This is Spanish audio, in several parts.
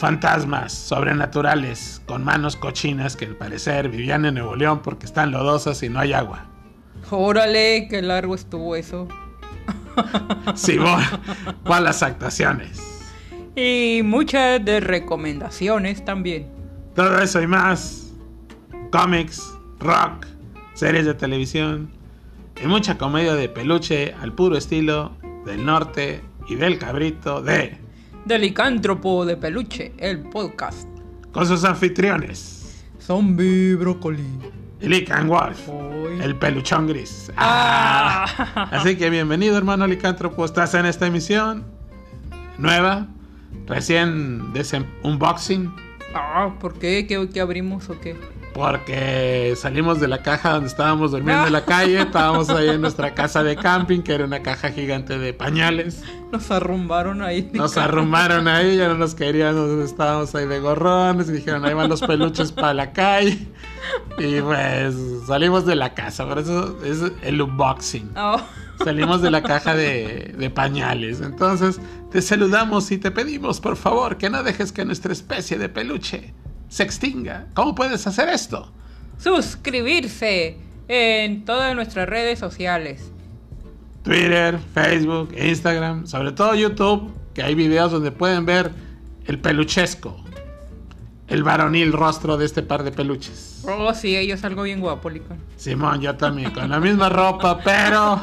fantasmas sobrenaturales con manos cochinas que al parecer vivían en Nuevo León porque están lodosas y no hay agua. Órale, qué largo estuvo eso. Simón, ¿cuál las actuaciones? Y muchas de recomendaciones también. Todo eso y más. Cómics, rock, series de televisión y mucha comedia de peluche al puro estilo del norte y del cabrito de Delicántropo de Peluche, el podcast. con sus anfitriones. Zombie Brócoli. Lican Wolf, el peluchón gris. Ah. Ah. Así que bienvenido, hermano licántropo. Estás en esta emisión nueva, recién de unboxing, Ah, ¿por qué? ¿Qué, qué abrimos o qué? Porque salimos de la caja donde estábamos durmiendo en la calle. Estábamos ahí en nuestra casa de camping, que era una caja gigante de pañales. Nos arrumbaron ahí. Nos arrumaron ahí, ya no nos querían, nos estábamos ahí de gorrones y dijeron, ahí van los peluches para la calle. Y pues salimos de la casa, por eso es el unboxing. Ah, Salimos de la caja de, de pañales. Entonces te saludamos y te pedimos, por favor, que no dejes que nuestra especie de peluche se extinga. ¿Cómo puedes hacer esto? suscribirse en todas nuestras redes sociales. Twitter, Facebook, Instagram, sobre todo YouTube, que hay videos donde pueden ver el peluchesco, el varonil rostro de este par de peluches. Oh, sí, yo salgo bien guapo, Licón. Simón, yo también, con la misma ropa, pero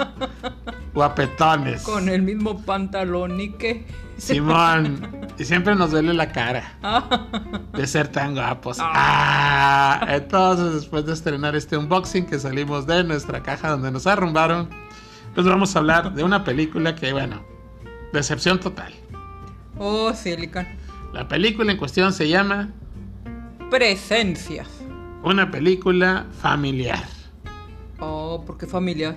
guapetones. Con el mismo pantalón y que. Simón, y siempre nos duele la cara Ah, de ser tan guapos. Ah, entonces, después de estrenar este unboxing que salimos de nuestra caja donde nos arrumbaron, pues vamos a hablar de una película que, bueno, decepción total. oh, sí, Licón. La película en cuestión se llama Presencias. una película familiar. Oh, ¿por qué familiar?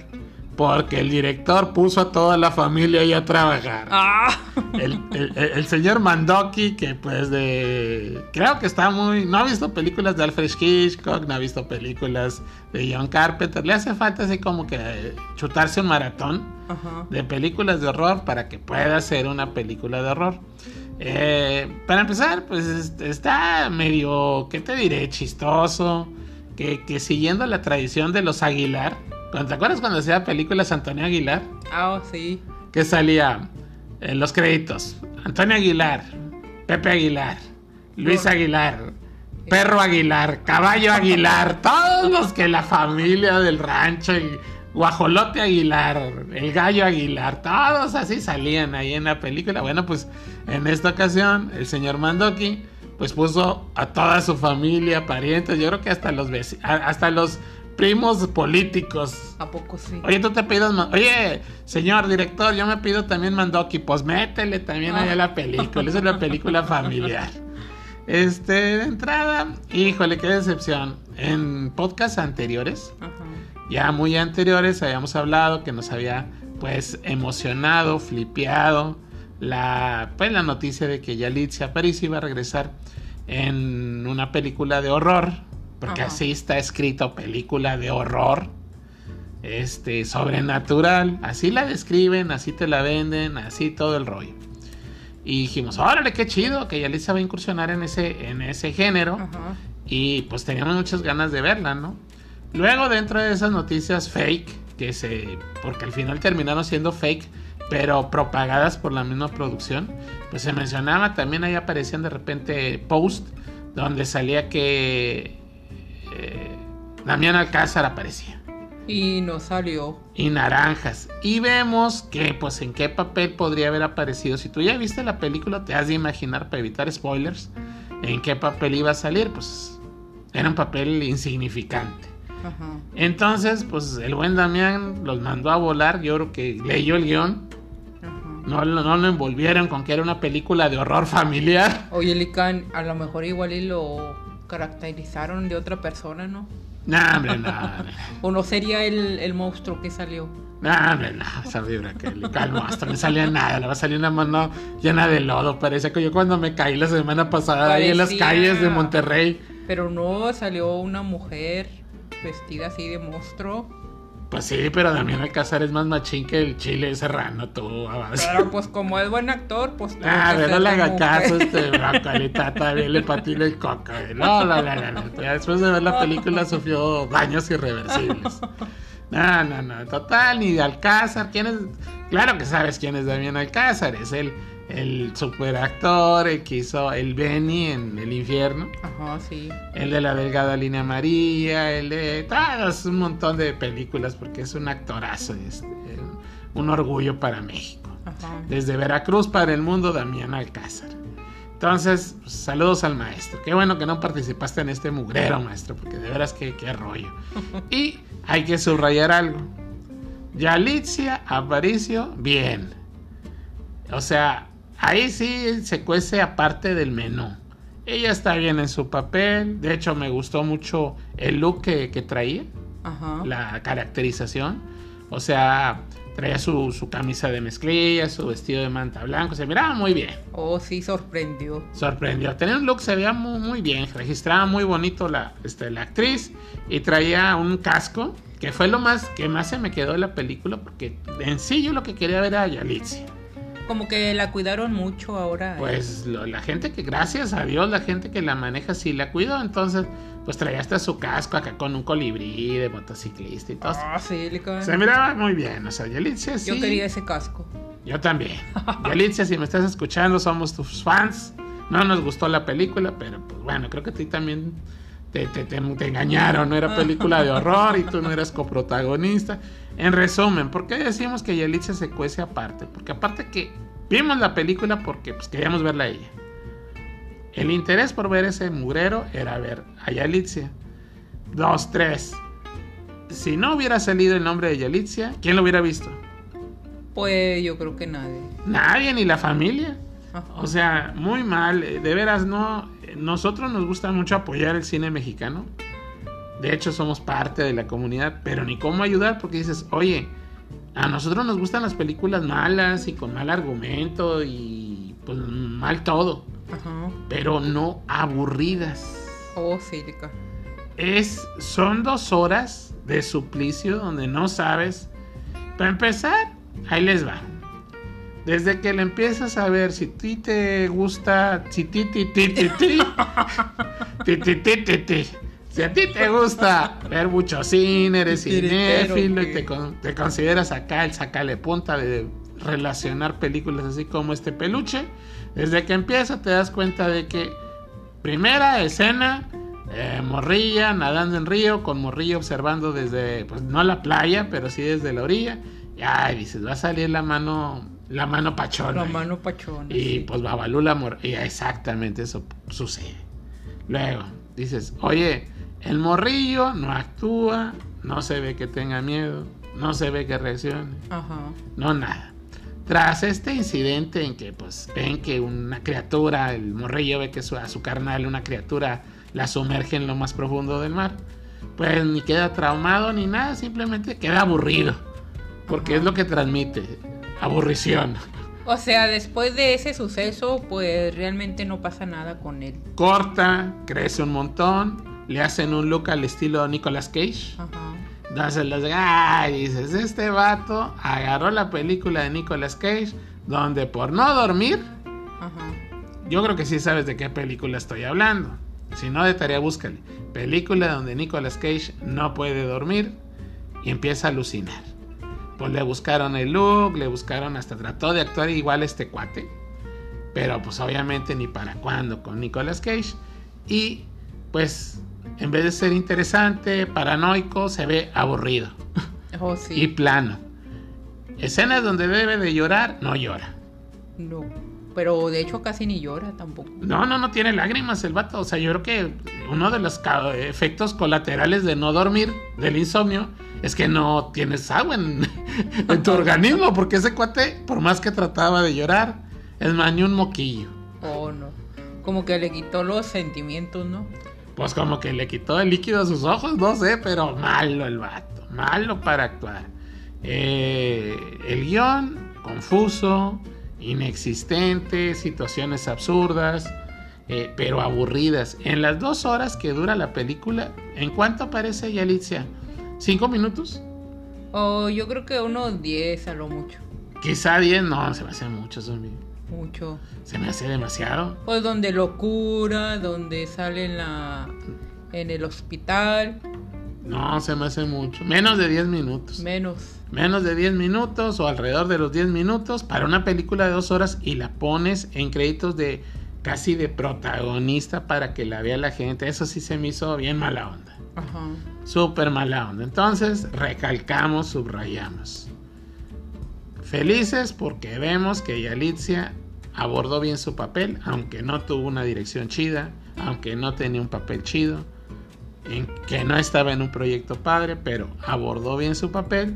Porque el director puso a toda la familia ahí a trabajar. Ah, El, el- el- el señor Mandoki, que pues de... Creo que está muy... No ha visto películas de Alfred Hitchcock, no ha visto películas de John Carpenter. Le hace falta así como que chutarse un maratón de películas de horror para que pueda ser una película de horror. Eh, para empezar, pues es- está medio, ¿qué te diré? Chistoso. Que, que siguiendo la tradición de los Aguilar. ¿Cuándo- ¿Te acuerdas cuando hacía películas Antonio Aguilar? Ah, sí. Que salía en los créditos. Antonio Aguilar, Pepe Aguilar, Luis Aguilar, Perro Aguilar, Caballo Aguilar, todos los que la familia del rancho, y Guajolote Aguilar, el Gallo Aguilar, todos así salían ahí en la película. Bueno, pues en esta ocasión el señor Mandoki pues puso a toda su familia, parientes, yo creo que hasta los hasta los primos políticos ¿A poco sí? Oye, tú te pidas. Oye, señor director, yo me pido también Mandoki. Pues métele también allá la película. Es una película familiar. Este, de entrada, híjole, qué decepción. En podcasts anteriores, Ajá. ya muy anteriores, habíamos hablado que nos había, pues, emocionado, flipeado la, pues, la noticia de que Yalitza Aparicio iba a regresar en una película de horror. Porque Ajá. así está escrito, película de horror este, sobrenatural. Así la describen, así te la venden, así todo el rollo. Y dijimos, órale, qué chido, que Yalitza va a incursionar en ese, en ese género. Ajá. Y pues teníamos muchas ganas de verla, ¿no? Luego dentro de esas noticias fake, que se... porque al final terminaron siendo fake, pero propagadas por la misma producción, pues se mencionaba, también ahí aparecían de repente post donde salía que eh, Damián Alcázar aparecía Y no salió. y naranjas. Y vemos que, pues, en qué papel podría haber aparecido. Si tú ya viste la película, te has de imaginar, para evitar spoilers, en qué papel iba a salir. Pues, era un papel insignificante. Ajá. Entonces, pues, el buen Damián los mandó a volar. Yo creo que leyó el guion. Ajá. No, lo- no lo envolvieron con que era una película de horror familiar. Oye, Lican, a lo mejor igual y lo caracterizaron de otra persona, ¿no? No, hombre, no. O no sería el, el monstruo que salió. No, hombre, no, esa vibra que le calmo, hasta no salía nada, le va a salir una mano llena de lodo. Parece que yo cuando me caí la semana pasada ahí en las Parecía- calles de Monterrey. Pero no salió una mujer vestida así de monstruo. Pues sí, pero Damián Alcázar es más machín que el chile serrano, tú. Pero pues como es buen actor, pues... Ah, pero le haga caso este brócoli, también le patina el coco. güey. No, no, no, no, no. Después de ver la película sufrió daños irreversibles. No, no, no. Total, ni de Alcázar. ¿Quién es? Claro que sabes quién es Damián Alcázar. Es el, el superactor, el que hizo el Benny en el infierno. Ajá, sí. El de la delgada línea María, el de un montón de películas porque es un actorazo, este, un orgullo para México. Ajá. Desde Veracruz para el mundo, Damián Alcázar. Entonces, pues, saludos al maestro. Qué bueno que no participaste en este mugrero, maestro, porque de veras que qué rollo. Y hay que subrayar algo. Yalitza Aparicio, bien. O sea, ahí sí se cuece aparte del menú. Ella está bien en su papel. De hecho, me gustó mucho el look que, que traía Ajá. la caracterización. O sea, traía su, su camisa de mezclilla, su vestido de manta blanco. Se miraba muy bien. Oh, sí, sorprendió. Sorprendió. Tenía un look, se veía muy, muy bien. Registraba muy bonito la, este, la actriz. Y traía un casco. Que fue lo más que más se me quedó de la película. Porque en sí yo lo que quería ver era a Yalitza. Como que la cuidaron mucho ahora. Pues lo- la gente que, gracias a Dios, la gente que la maneja sí la cuidó. Entonces, pues traía hasta su casco acá con un colibrí de motociclista y todo. Ah, sí, le. Se miraba muy bien, o sea, Yalitza sí. Yo quería ese casco. Yo también. Yalitza, si me estás escuchando, somos tus fans. No nos gustó la película, pero pues bueno, creo que a ti también te, te- te- te engañaron. No era película de horror y tú no eras coprotagonista. En resumen, ¿por qué decimos que Yalitza se cuece aparte? Porque aparte que vimos la película porque pues, queríamos verla a ella. El interés por ver ese mugrero era ver a Yalitza. Dos, tres. Si no hubiera salido el nombre de Yalitza, ¿quién lo hubiera visto? Pues yo creo que nadie. Nadie, ni la familia. Ajá. O sea, muy mal. De veras, no. Nosotros nos gusta mucho apoyar el cine mexicano. De hecho, somos parte de la comunidad, pero ni cómo ayudar porque dices, oye, a nosotros nos gustan las películas malas y con mal argumento y pues mal todo, Ajá. pero no aburridas. Oh, sí, le cae. Es, son dos horas de suplicio donde no sabes. Para empezar, ahí les va. Desde que le empiezas a ver si ti te gusta, si ti ti ti ti ti, ti ti ti ti ti. Si a ti te gusta ver mucho cine, eres cinéfilo y te, con- te consideras acá el sacale punta de relacionar películas así como este peluche, desde que empieza te das cuenta de que primera escena, eh, morrilla nadando en río, con morrillo observando desde, pues no la playa, pero sí desde la orilla. Y ay, dices, va a salir la mano, la mano pachona. La mano pachona. Y sí. pues Babalú la mor... Y exactamente eso sucede. Luego, dices, oye, el morrillo no actúa, no se ve que tenga miedo, no se ve que reaccione, Ajá. no nada. Tras este incidente en que pues ven que una criatura, el morrillo ve que su, a su carnal, una criatura, la sumerge en lo más profundo del mar, pues ni queda traumado ni nada, simplemente queda aburrido. Porque Ajá. es lo que transmite, aburrición. O sea, después de ese suceso, pues realmente no pasa nada con él. corta, crece un montón, le hacen un look al estilo Nicolas Cage. Ajá. Entonces los dices, este vato agarró la película de Nicolas Cage, donde por no dormir, Ajá. yo creo que sí sabes de qué película estoy hablando. Si no, de tarea búscale. Película donde Nicolas Cage no puede dormir y empieza a alucinar. Pues le buscaron el look, le buscaron hasta trató de actuar igual este cuate. Pero pues obviamente ni para cuándo con Nicolas Cage. Y pues en vez de ser interesante, paranoico, se ve aburrido Oh, y sí. plano. Escenas donde debe de llorar, no llora. No. Pero de hecho casi ni llora tampoco. No, no, no tiene lágrimas el vato. O sea, yo creo que uno de los efectos colaterales de no dormir, del insomnio, es que no tienes agua en, en tu organismo. Porque ese cuate, por más que trataba de llorar, es más ni un moquillo. Oh, no. Como que le quitó los sentimientos, ¿no? Pues como que le quitó el líquido a sus ojos, no sé, pero malo el vato. Malo para actuar. Eh, el guion, confuso, inexistente, situaciones absurdas, eh, pero aburridas. En las dos horas que dura la película, ¿en cuánto aparece Yalitza? ¿Cinco minutos? O yo creo que unos 10 a lo mucho. Quizá 10, no, se me hace mucho, zombie. Mucho. Se me hace demasiado. Pues donde lo cura, donde sale en la en el hospital, No, se me hace mucho. Menos de 10 minutos. menos. Menos de 10 minutos o alrededor de los 10 minutos para una película de dos horas y la pones en créditos de casi de protagonista para que la vea la gente. Eso sí se me hizo bien mala onda. Ajá. Súper mala onda. Entonces, recalcamos, subrayamos. Felices porque vemos que Yalitza abordó bien su papel, aunque no tuvo una dirección chida, aunque no tenía un papel chido, que no estaba en un proyecto padre, pero abordó bien su papel,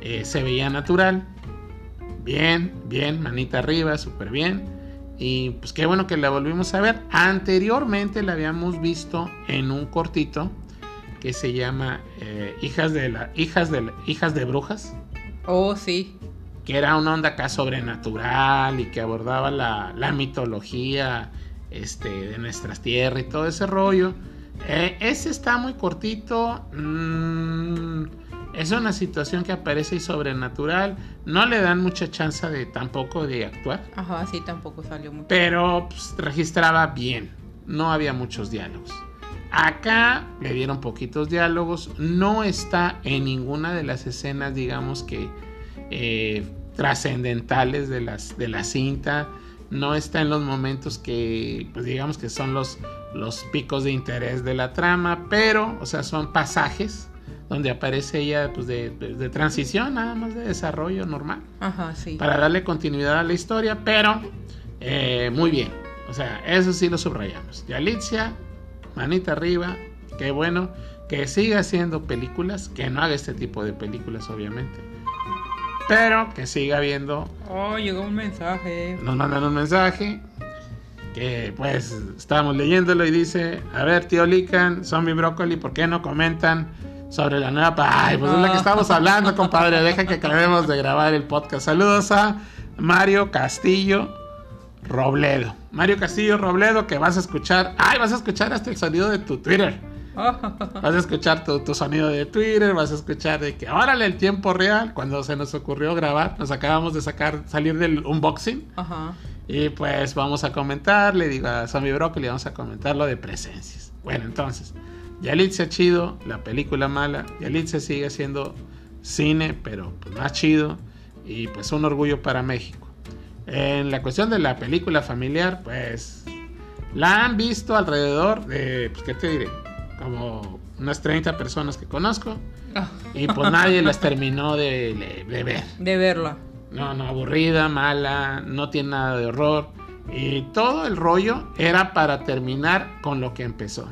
eh, se veía natural, bien, bien, manita arriba, súper bien. Y pues qué bueno que la volvimos a ver. Anteriormente la habíamos visto en un cortito que se llama eh, Hijas de la Hijas de Hijas de Brujas, Oh, sí. Que era una onda acá sobrenatural y que abordaba la, la mitología este, de nuestras tierras y todo ese rollo. Eh, ese está muy cortito. mm, es una situación que aparece y sobrenatural. No le dan mucha chance de tampoco de actuar. Ajá, sí, tampoco salió mucho. Pero pues, registraba bien. No había muchos diálogos. Acá le dieron poquitos diálogos. No está en ninguna de las escenas, digamos que eh, trascendentales de, las, de la cinta. No está en los momentos que, pues digamos que son los, los picos de interés de la trama. Pero, o sea, son pasajes donde aparece ella pues, de, de- de transición, nada más de desarrollo normal Ajá, sí. para darle continuidad a la historia, pero eh, muy bien. O sea, eso sí lo subrayamos. Yalitza, manita arriba, qué bueno. Que siga haciendo películas, que no haga este tipo de películas, obviamente. Pero que siga viendo. Oh, llegó un mensaje. Nos mandan un mensaje. Que pues estábamos leyéndolo y dice: A ver, tío Lican, Zombie Broccoli, ¿por qué no comentan sobre la nueva? pa-?" Ay, pues es la que estamos hablando, compadre. Deja que acabemos de grabar el podcast. Saludos a Mario Castillo Robledo. Mario Castillo Robledo, que vas a escuchar. Ay, vas a escuchar hasta el sonido de tu Twitter. Vas a escuchar tu, tu sonido de Twitter, vas a escuchar de que órale el tiempo real, cuando se nos ocurrió grabar, nos acabamos de sacar, salir del unboxing. Ajá. Y pues vamos a comentar, le digo a Zombie Broccoli, vamos a comentar lo de presencias. Bueno, entonces, Yalitza chido, la película mala, Yalitza sigue siendo cine, pero pues, más chido y pues un orgullo para México. En la cuestión de la película familiar, pues la han visto alrededor de, pues qué te diré, como unas 30 personas que conozco Ah, y pues nadie las terminó de, de ver. De verla. No, no, aburrida, mala, no tiene nada de horror. Y todo el rollo era para terminar con lo que empezó.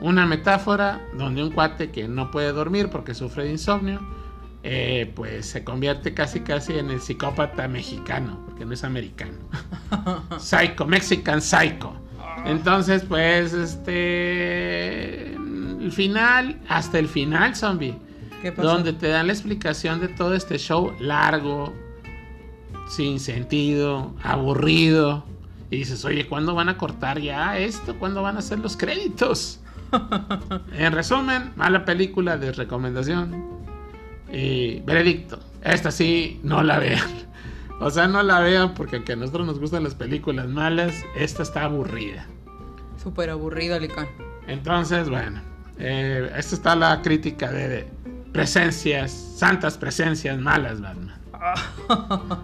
Una metáfora donde un cuate que no puede dormir porque sufre de insomnio, eh, pues se convierte casi casi en el psicópata mexicano, porque no es americano. Psycho, Mexican Psycho. Entonces, pues, este... El final, hasta el final, zombie ¿Qué pasó? donde te dan la explicación de todo este show largo, sin sentido, aburrido. Y dices, oye, ¿cuándo van a cortar ya esto? ¿Cuándo van a hacer los créditos? en resumen, mala película de recomendación. Y veredicto, esta sí, no la vean. O sea, no la vean porque aunque a nosotros nos gustan las películas malas, esta está aburrida. Súper aburrida, Licán. Entonces, bueno, eh, esta está la crítica de, de presencias, santas presencias malas, Batman.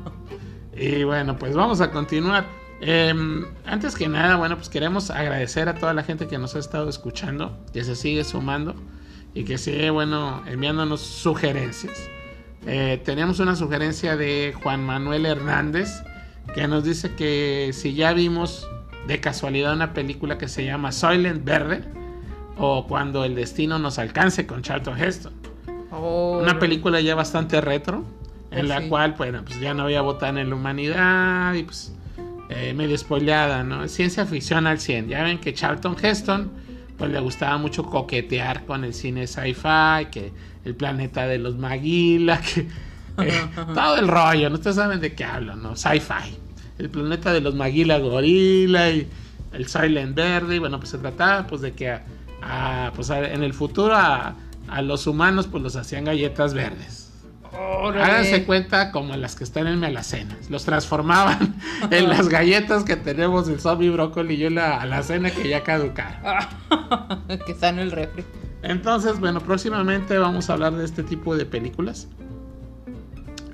y bueno, pues vamos a continuar. Eh, antes que nada, bueno, pues queremos agradecer a toda la gente que nos ha estado escuchando, que se sigue sumando y que sigue, bueno, enviándonos sugerencias. Eh, tenemos una sugerencia de Juan Manuel Hernández que nos dice que si ya vimos de casualidad una película que se llama Soylent Verde o Cuando el destino nos alcance con Charlton Heston. Oh, Una película ya bastante retro en Oh, la sí. cual, bueno, pues ya no había botán en la humanidad y pues eh, medio spoileada, ¿no? Ciencia ficción al 100. Ya ven que Charlton Heston pues le gustaba mucho coquetear con el cine sci-fi, que el planeta de los Maguila, que eh, todo el rollo, ¿no? Ustedes saben de qué hablo, ¿no? Sci-fi. El planeta de los Maguila Gorila y el Silent Verde, y bueno, pues se trataba pues de que a- a, pues, a- en el futuro a, a los humanos pues los hacían galletas verdes. Órale. Háganse cuenta como las que están en mi alacena. Los transformaban en las galletas que tenemos el zombie brócoli y yo la alacena que ya caducaron. que está en el refri. Entonces, bueno, próximamente vamos a hablar de este tipo de películas.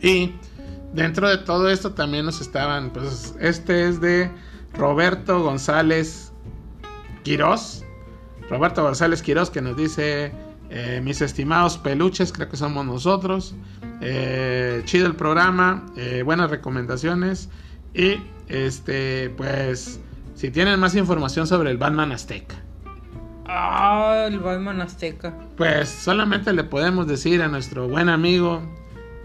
Y dentro de todo esto también nos estaban, pues este es de Roberto González Quirós. Roberto González Quirós que nos dice, eh, mis estimados peluches, creo que somos nosotros. Eh, chido el programa, eh, buenas recomendaciones. Y este, pues, si tienen más información sobre el Batman Azteca. Ah, el Batman Azteca. Pues solamente le podemos decir a nuestro buen amigo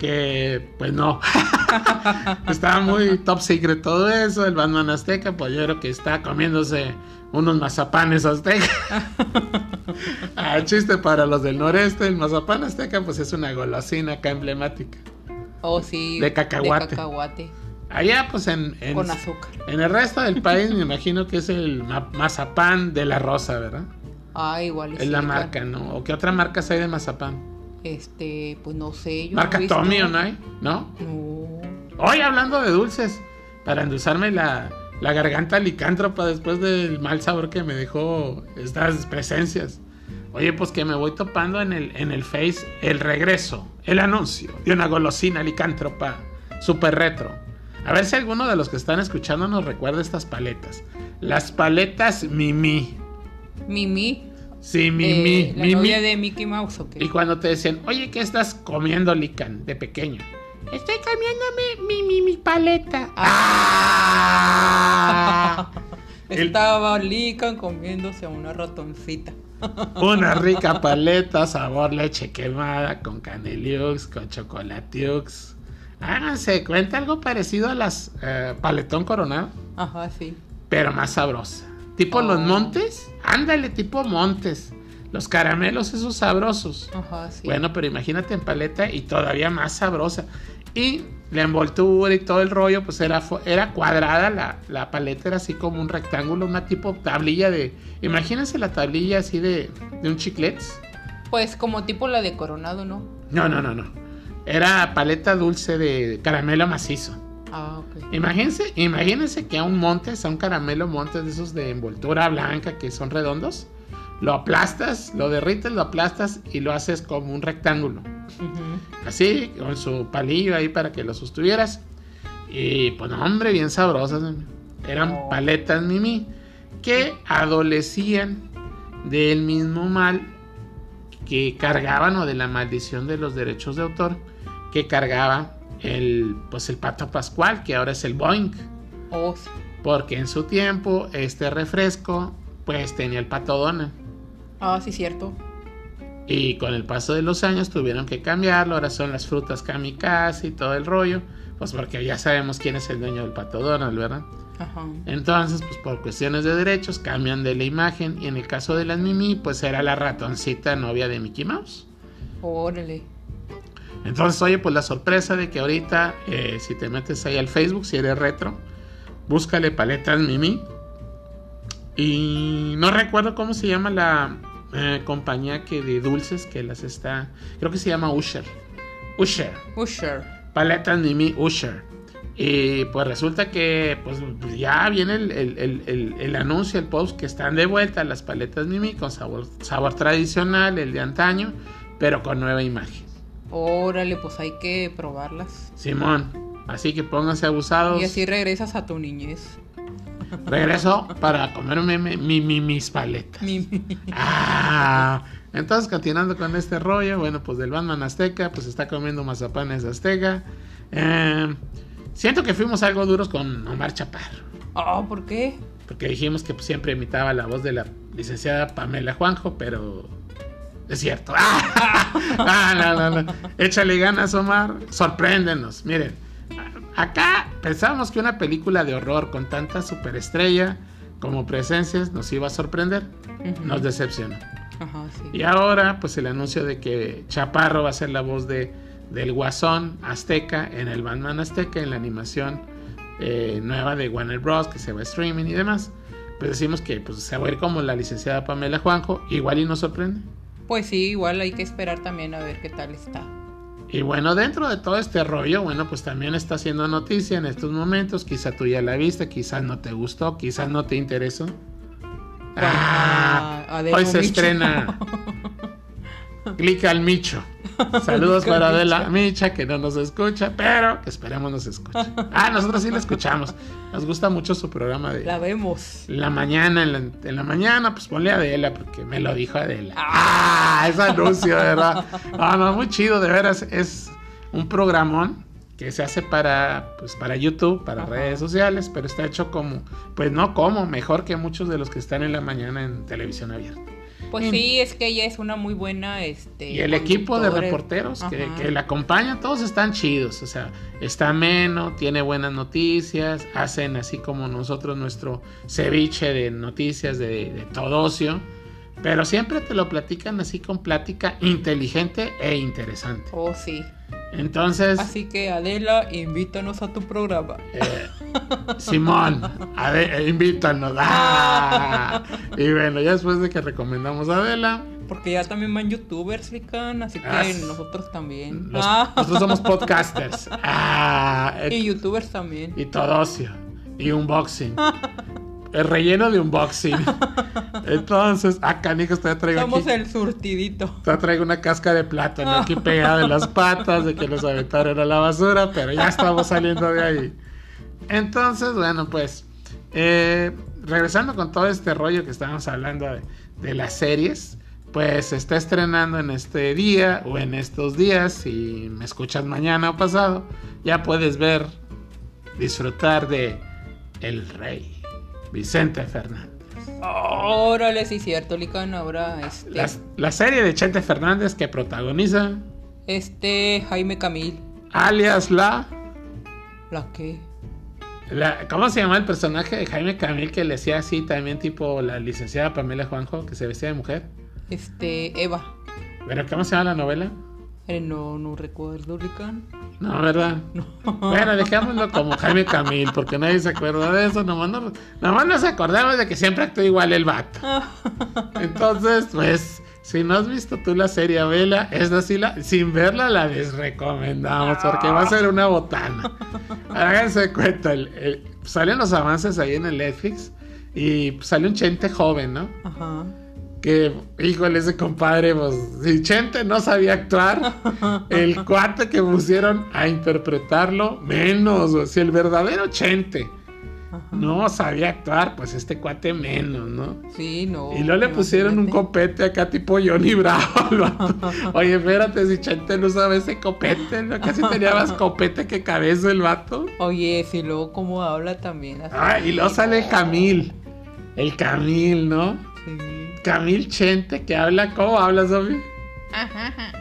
que pues no. está muy top secret todo eso. El Batman Azteca, pues yo creo que está comiéndose unos mazapanes azteca. ah, chiste para los del noreste, el mazapán azteca pues es una golosina acá emblemática. Oh, sí. De cacahuate. De cacahuate. Allá pues en, en, Con azúcar. en el resto del país me imagino que es el ma- mazapán de la rosa, ¿verdad? Ah, igual. Es la marca, ¿no? ¿O qué otra marca hay de mazapán? Este, pues no sé. Yo Marca no Tommy, ¿o no hay? ¿No? No. Hoy hablando de dulces, para endulzarme la, la garganta licántropa después del mal sabor que me dejó estas presencias. Oye, pues que me voy topando en el, en el Face el regreso, el anuncio de una golosina licántropa super retro. A ver si alguno de los que están escuchando nos recuerda estas paletas. Las paletas Mimi. Mimi. Sí, Mimi. eh, la Mimi. novia de Mickey Mouse, ¿o qué? Y cuando te decían, oye, ¿qué estás comiendo, Lican, de pequeño? Estoy comiéndome mi, mi, mi paleta. ¡Ah! Estaba Lican comiéndose una ratoncita. Una rica paleta, sabor leche quemada, con caneliux, con chocolatiux. Háganse cuenta algo parecido a las eh, paletón coronado, Ajá, sí. pero más sabrosa. Tipo los Oh. montes, ándale, tipo montes. Los caramelos esos sabrosos. Ajá, sí. Bueno, pero imagínate en paleta y todavía más sabrosa. Y la envoltura y todo el rollo, pues era, era cuadrada, la, la paleta era así como un rectángulo, una tipo tablilla de... Imagínense la tablilla así de, de un chiclets. Pues como tipo la de Coronado, ¿no? No, no, no, no. Era paleta dulce de caramelo macizo. Ah. Imagínense, imagínense que a un montes, a un caramelo montes de esos de envoltura blanca que son redondos, lo aplastas, lo derrites, lo aplastas y lo haces como un rectángulo. Así, con su palillo ahí para que lo sostuvieras. Y pues, hombre, bien sabrosas. Eran Oh. paletas Mimi que adolecían del mismo mal que cargaban o de la maldición de los derechos de autor que cargaba el, pues, el pato Pascual, que ahora es el Boeing. Oh, sí. Porque en su tiempo este refresco pues tenía el pato Donald. Ah, sí, cierto. Y con el paso de los años tuvieron que cambiarlo. Ahora son las frutas kamikaze y todo el rollo. Pues porque ya sabemos quién es el dueño del pato Donald, ¿verdad? Ajá. Entonces, pues por cuestiones de derechos cambian de la imagen. Y en el caso de las Mimi, pues era la ratoncita novia de Mickey Mouse. Órale. Entonces, oye, pues la sorpresa de que ahorita, eh, si te metes ahí al Facebook, si eres retro, búscale paletas Mimi. Y no recuerdo cómo se llama la eh, compañía que de dulces que las está. Creo que se llama Usher. Usher. Usher. Paletas Mimi Usher. Y pues resulta que pues ya viene el, el- el- el- el anuncio, el post que están de vuelta las paletas Mimi con sabor, sabor tradicional, el de antaño, pero con nueva imagen. Órale, pues hay que probarlas. Simón, así que pónganse abusados. Y así regresas a tu niñez. Regreso para comerme mi, mi- mi- mis paletas. Ah, entonces continuando con este rollo, bueno, pues del Batman Azteca, pues está comiendo mazapanes Azteca. Eh, siento que fuimos algo duros con Omar Chaparro, Ah, ¿por qué? porque dijimos que pues, siempre imitaba la voz de la licenciada Pamela Juanjo, pero es cierto. Ah, no, no, no. Échale ganas, Omar. Sorpréndenos. Miren, acá pensábamos que una película de horror con tanta superestrella como presencias nos iba a sorprender. Nos decepcionó. Ajá, sí. Y ahora, pues el anuncio de que Chaparro va a ser la voz de, del Guasón Azteca en el Batman Azteca, en la animación eh, nueva de Warner Bros. que se va a streaming y demás. Pues decimos que pues, se va a ir como la licenciada Pamela Juanjo, igual y nos sorprende. Pues sí, igual hay que esperar también a ver qué tal está. Y bueno, dentro de todo este rollo, bueno, pues también está haciendo noticia en estos momentos. Quizá tú ya la viste, quizás no te gustó, quizás no te interesó. Ah, Adela hoy se Micho. estrena Clica al Micho. Saludos para Adela. Micha, que no nos escucha, pero que esperemos nos escuche. Ah, nosotros sí la escuchamos. Nos gusta mucho su programa de La vemos. la mañana. En la, en la mañana, pues ponle a Adela, porque me lo dijo Adela. Ah, ese anuncio, de ¿verdad? Ah, no, muy chido, de veras. Es un programón que se hace para, pues, para YouTube, para Ajá. redes sociales, pero está hecho como, pues no como, mejor que muchos de los que están en la mañana en televisión abierta. Pues Y- sí, es que ella es una muy buena, este... Y el equipo de reporteros que, que la acompañan, todos están chidos. O sea, está ameno, tiene buenas noticias, hacen así como nosotros nuestro ceviche de noticias de, de todo ocio. Pero siempre te lo platican así con plática inteligente e interesante. Oh, sí. Entonces, Así que Adela, invítanos a tu programa. eh, Simón, a ver, eh, invítanos. ¡Ah! Y bueno, ya después de que recomendamos a Adela, Porque ya también van youtubers, Rican, así que Ah, nosotros también. los- Ah, nosotros somos podcasters. Ah, eh, y youtubers también. y todo ocio y unboxing. El relleno de unboxing. Entonces, ah, canijos, te traigo Somos aquí. el surtidito. Te traigo una casca de plátano aquí pegada de las patas de que los aventaron a la basura, pero ya estamos saliendo de ahí. Entonces, bueno, pues, eh, regresando con todo este rollo que estábamos hablando de, de las series, pues se está estrenando en este día o en estos días, si me escuchas mañana o pasado, ya puedes ver, disfrutar de El Rey, Vicente Fernández. Órale, sí, cierto, Lican. Ahora, este. La, la serie de Chente Fernández que protagoniza, Este, Jaime Camil. alias la... ¿La qué? La- ¿Cómo se llama el personaje de Jaime Camil que le hacía así también tipo la licenciada Pamela Juanjo que se vestía de mujer? Este, Eva. ¿Pero cómo se llama la novela? Eh, no, no recuerdo, Lican. No, ¿verdad? No. Bueno, dejémoslo como Jaime Camil porque nadie se acuerda de eso. Nomás, no- nomás nos acordamos de que siempre actúa igual el vato. Entonces, pues, si no has visto tú la serie Vela, es así, la, sin verla la desrecomendamos porque va a ser una botana. Háganse cuenta, el, el- salen los avances ahí en el Netflix y sale un chente joven, ¿no? Ajá. Que, híjole, ese compadre, pues, si Chente no sabía actuar, el cuate que pusieron a interpretarlo, menos, o si el verdadero Chente Ajá. no sabía actuar, pues este cuate menos, ¿no? Sí, no. Y luego le pusieron un copete acá tipo Johnny Bravo. Oye, espérate, si Chente no sabe ese copete, ¿no? casi tenía más copete que cabeza el vato. Oye, si luego cómo habla también. así. Ah, y luego sale Camil, el Camil, ¿no? Sí. Camil Chente que habla, ¿cómo habla, Sofi? Ajá, ajá.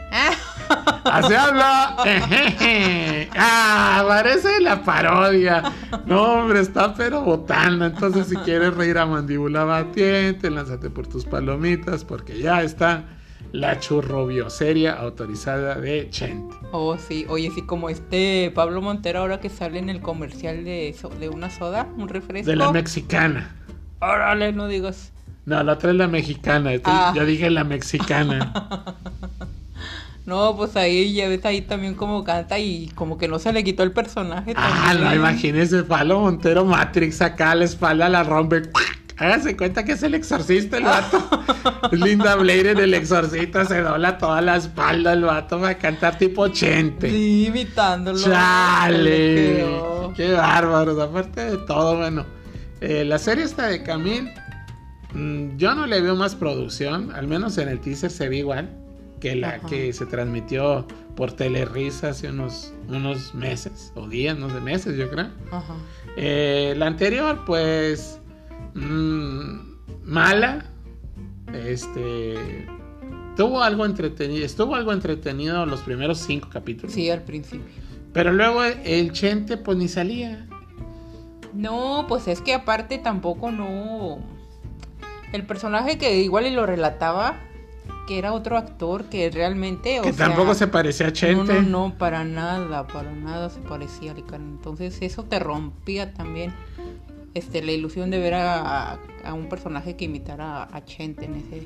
Ah. Así habla. Ah, parece la parodia. No, hombre, está pero botana. Entonces, si quieres reír a mandíbula batiente, lánzate por tus palomitas, porque ya está la churrobioseria autorizada de Chente. Oh, sí. Oye, sí, como este Pablo Montero ahora que sale en el comercial de, so- de una soda, un refresco. De la mexicana. Órale, no digas. No, la otra es la mexicana. Ah. Yo dije la mexicana. No, pues ahí ya ves ahí también como canta y como que no se le quitó el personaje. Ah, también. no, imagínese, Palo Montero Matrix acá, la espalda la rompe. Hágase cuenta que es el exorcista el vato. Linda Blair en el exorcista se dobla toda la espalda el vato para cantar tipo chente. Sí, imitándolo. Le ¡Chale! ¡Qué bárbaros! Aparte de todo, bueno. eh, la serie esta de Camil, mm, yo no le veo más producción, al menos en el teaser se ve igual que la Ajá. que se transmitió por Telerisa hace unos, unos meses, o días, no sé, meses yo creo. Ajá. Eh, la anterior, pues. mm, mala. Este. Tuvo algo entretenido. Estuvo algo entretenido los primeros cinco capítulos. Sí, al principio. Pero luego el Chente, pues ni salía. No, pues es que aparte tampoco no. El personaje que igual y lo relataba, que era otro actor que realmente. O que sea, tampoco se parecía a No, Chente. no, no, para nada, para nada se parecía a Licán. Entonces eso te rompía también este, la ilusión de ver a, a- a un personaje que imitara a, a Chente en ese,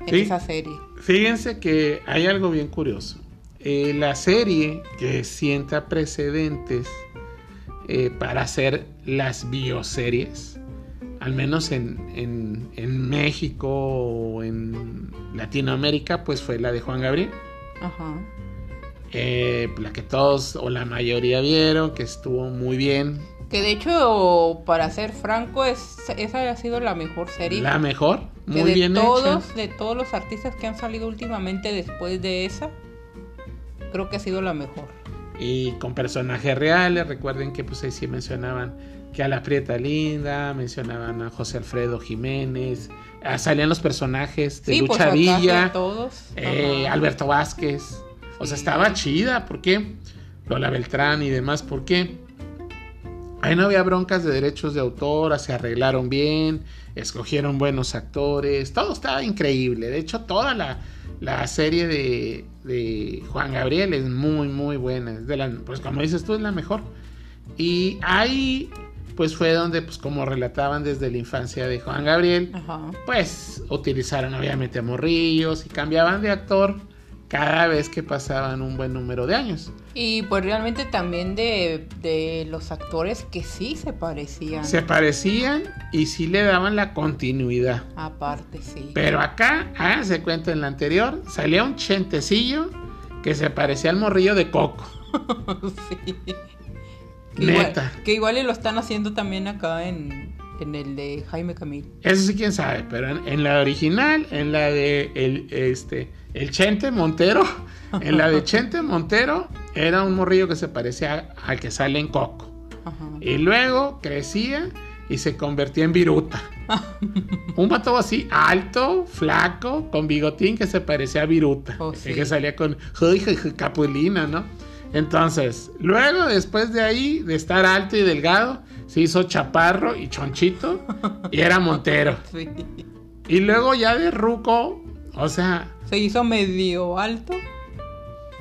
en Sí. esa serie. Fíjense que hay algo bien curioso. Eh, la serie que sienta precedentes eh, para hacer las bioseries, al menos en, en- en México o en Latinoamérica, pues fue la de Juan Gabriel. Ajá. Eh, la que todos o la mayoría vieron, que estuvo muy bien. Que de hecho, para ser franco, es, esa ha sido la mejor serie. La mejor, que muy de bien todos, hecha. de todos los artistas que han salido últimamente después de esa, creo que ha sido la mejor. y con personajes reales. Recuerden que pues ahí sí mencionaban que a la Prieta Linda, mencionaban a José Alfredo Jiménez, ah, salían los personajes de sí, pues Lucha Villa, todos. eh. Alberto Vázquez. O sea, estaba chida, ¿por qué? Lola Beltrán y demás, ¿por qué? Ahí no había broncas de derechos de autor, se arreglaron bien, escogieron buenos actores, todo estaba increíble. De hecho, toda la, la serie de, de Juan Gabriel es muy, muy buena. Es de la, pues como dices tú, es la mejor. Y ahí, pues fue donde, pues como relataban desde la infancia de Juan Gabriel, Ajá. pues utilizaron obviamente a morrillos y cambiaban de actor cada vez que pasaban un buen número de años. Y pues realmente también de, de los actores que sí se parecían. Se parecían y sí le daban la continuidad. Aparte, sí. Pero acá, háganse cuenta en la anterior, salía un chentecillo que se parecía al morrillo de Coco. sí. Que igual, Neta. que igual y lo están haciendo también acá en, en el de Jaime Camil. Eso sí quién sabe, pero en, en la original, en la de el, este, el Chente Montero, en la de Chente Montero, era un morrillo que se parecía al que sale en Coco. Ajá. Y luego crecía y se convertía en viruta. Un vato así, alto, flaco, con bigotín que se parecía a viruta. Oh, El que salía con "Ay, ay, ay, capulina, ¿no? Entonces, luego, después de ahí, de estar alto y delgado, se hizo chaparro y chonchito y era montero. Sí. Y luego ya de ruco, o sea, Se hizo medio alto.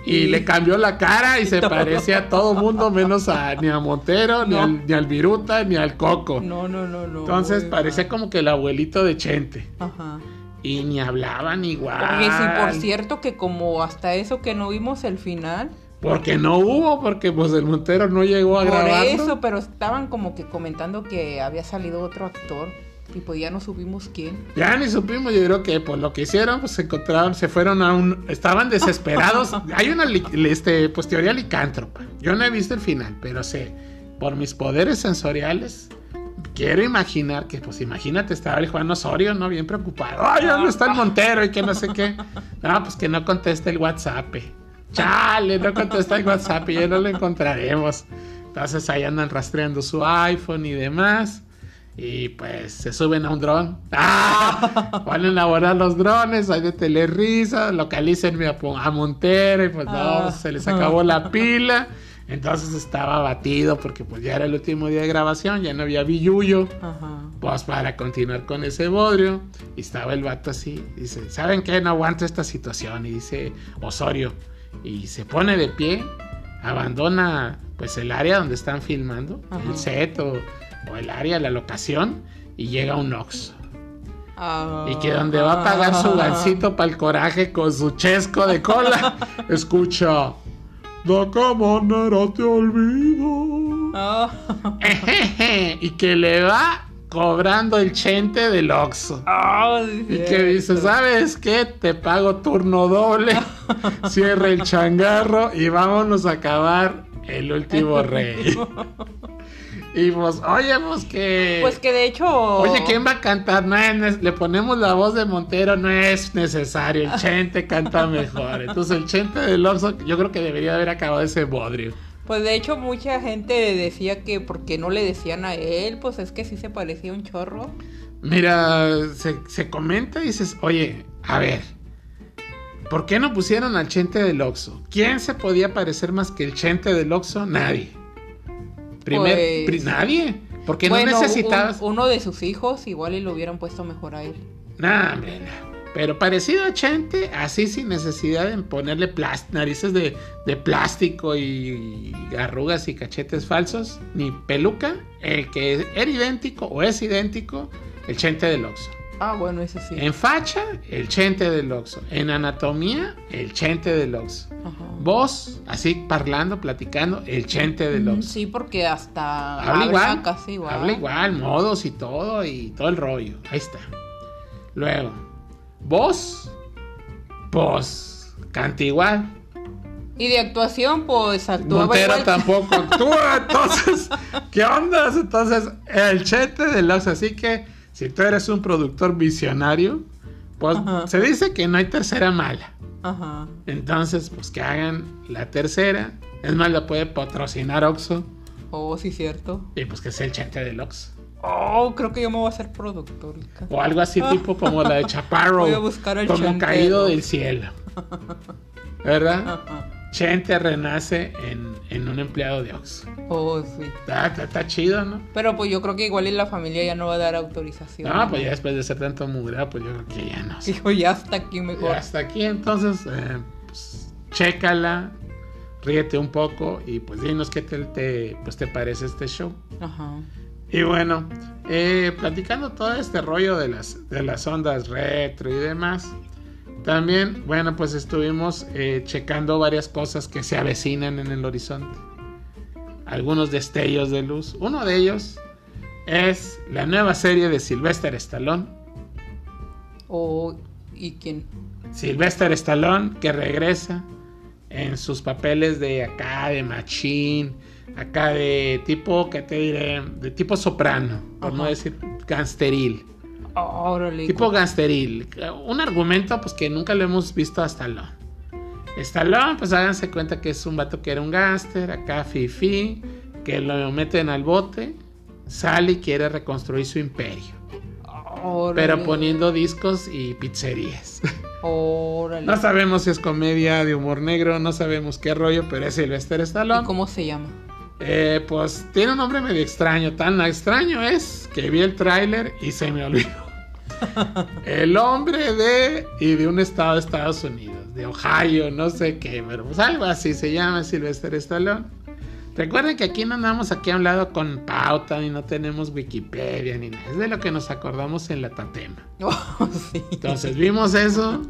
y Y- le cambió la cara y se Todo. parecía a todo mundo menos a ni a Montero, ni, al, ni al Viruta, ni al Coco. No, no, no, no. Entonces parecía como que el abuelito de Chente. Ajá. Y ni hablaban igual. Oye, sí, por cierto, que como hasta eso que no vimos el final. Porque no hubo, porque pues el Montero no llegó a Por grabarlo. eso, pero estaban como que comentando que había salido otro actor. Y pues ya no supimos quién. Ya ni supimos, yo creo que pues lo que hicieron, pues se encontraron, se fueron a un... Estaban desesperados. Hay una este, pues, teoría licántropa. Yo no he visto el final, pero sé, por mis poderes sensoriales, quiero imaginar que, pues imagínate, estaba el Juan Osorio, ¿no? Bien preocupado. Ay, ¿dónde está el Montero? Y que no sé qué. No, pues que no conteste el WhatsApp. Chale, no contesta el WhatsApp y ya no lo encontraremos. Entonces ahí andan rastreando su iPhone y demás. Y pues se suben a un dron. ¡Ah! Ponen a volar los drones, hay de telerisa, localícenme a, a Montero y pues no, Ah. se les acabó la pila. Entonces estaba abatido porque pues ya era el último día de grabación, ya no había billuyo. Ajá. Pues para continuar con ese bodrio. Y estaba el vato así. Dice, ¿saben qué? No aguanto esta situación. Y dice Osorio. Y se pone de pie. Abandona pues el área donde están filmando. Ajá. El set o, o el área, la locación. Y llega un Ox. Ah. Y que donde va a pagar su gancito para el coraje con su chesco de cola. escucha. ¿De qué manera te olvido? Ah. Y que le va cobrando el chente del Oxxo. Ah, Y que dice, ¿sabes qué? Te pago turno doble, cierra el changarro y vámonos a acabar el último rey. y pues, oye, pues que... Pues que de hecho. Oye, ¿quién va a cantar? No es le ponemos la voz de Montero, no es necesario. El Chente canta mejor. Entonces, el Chente del Oxxo, yo creo que debería haber acabado ese bodrio. Pues de hecho mucha gente decía que porque no le decían a él, pues es que sí se parecía un chorro. Mira, se, se comenta y dices, oye, a ver, ¿por qué no pusieron al Chente del Oxxo? ¿Quién se podía parecer más que el Chente del Oxxo? Nadie. Primer, Pues- pri- nadie. Porque bueno, no necesitabas... un- uno de sus hijos igual y lo hubieran puesto mejor a él. Nah, hombre. Pero parecido a Chente, así sin necesidad de ponerle narices de, de plástico y, arrugas y cachetes falsos, ni peluca, el que era idéntico o es idéntico, el Chente del Oxxo. Ah, bueno, ese sí. En facha, el chente del Oxxo. En anatomía, el chente del Oxxo. Voz, así parlando, platicando, el chente del Oxxo. Sí, porque hasta Habla igual. casi igual. Habla igual, modos y todo, y todo el rollo. Ahí está. Luego, voz, pues, canta igual. Y de actuación, pues actuaba Montero igual. tampoco actúa, entonces, ¿qué onda? Entonces, el chete del Oxxo. Así que, si tú eres un productor visionario, pues Ajá. se dice que no hay tercera mala. Ajá. Entonces, pues que hagan la tercera. Es más, la puede patrocinar Oxxo. Oh, sí, cierto. Y pues que sea el chente del Oxxo. Oh, creo que yo me voy a hacer productor. O algo así tipo como la de Chaparro. Voy a buscar Como caído del cielo. ¿Verdad? Chente renace en, en un empleado de Oxxo. Oh, sí. Está, está- está chido, ¿no? Pero pues yo creo que igual y la familia ya no va a dar autorización. No, pues ya después de ser tanto mugre, pues yo creo que ya no. Dijo, ya hasta aquí mejor. Ya hasta aquí, entonces, eh, pues, chécala, ríete un poco y pues dinos qué te, te- pues, te parece este show. Ajá. Y bueno, eh, platicando todo este rollo de las, de las ondas retro y demás, también, bueno, pues estuvimos eh, checando varias cosas que se avecinan en el horizonte. Algunos destellos de luz. Uno de ellos es la nueva serie de Sylvester Stallone. Oh, ¿y quién? Sylvester Stallone que regresa en sus papeles de acá, de machín, acá de tipo, ¿qué te diré? De tipo soprano, por no decir gangsteril. Oh, órale. Tipo gangsteril. Un argumento pues que nunca lo hemos visto a Stallone. Stallone, pues háganse cuenta que es un vato que era un gángster, acá fifi, que lo meten al bote, sale y quiere reconstruir su imperio. Órale. Pero poniendo discos y pizzerías. Órale. No sabemos si es comedia de humor negro, no sabemos qué rollo, pero es Sylvester ¿Y Stallone. cómo se llama? Eh, pues tiene un nombre medio extraño. Tan extraño es que vi el tráiler y se me olvidó. el hombre de y de un estado de Estados Unidos, de Ohio, no sé qué, pero pues algo así se llama Sylvester Stallone. Recuerden que aquí no andamos aquí a un lado con pauta ni no tenemos Wikipedia ni nada. Es de lo que nos acordamos en la tatema. Oh, sí. Entonces vimos eso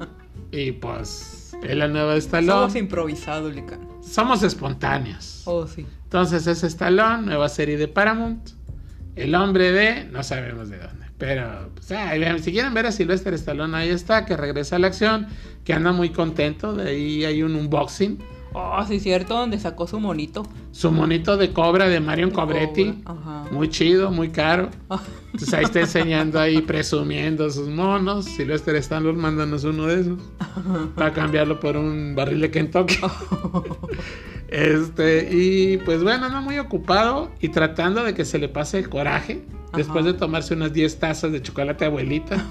y pues es la nueva de Stallone. Somos improvisados. Somos espontáneos. Oh, sí. Entonces es Stallone, nueva serie de Paramount. El hombre de, no sabemos de dónde. Pero, pues, si quieren ver a Sylvester Stallone, ahí está, que regresa a la acción, que anda muy contento. De ahí hay un unboxing. Oh, sí, cierto, donde sacó su monito. Su monito de cobra de Marion De Cobretti. ajá. Muy chido, muy caro. Ah, Entonces ahí está enseñando ahí, presumiendo sus monos. Sylvester Stallone, mándanos uno de esos. Para cambiarlo por un barril de Kentucky. Este, y pues bueno, anda muy ocupado y tratando de que se le pase el coraje después de tomarse unas 10 tazas de chocolate abuelita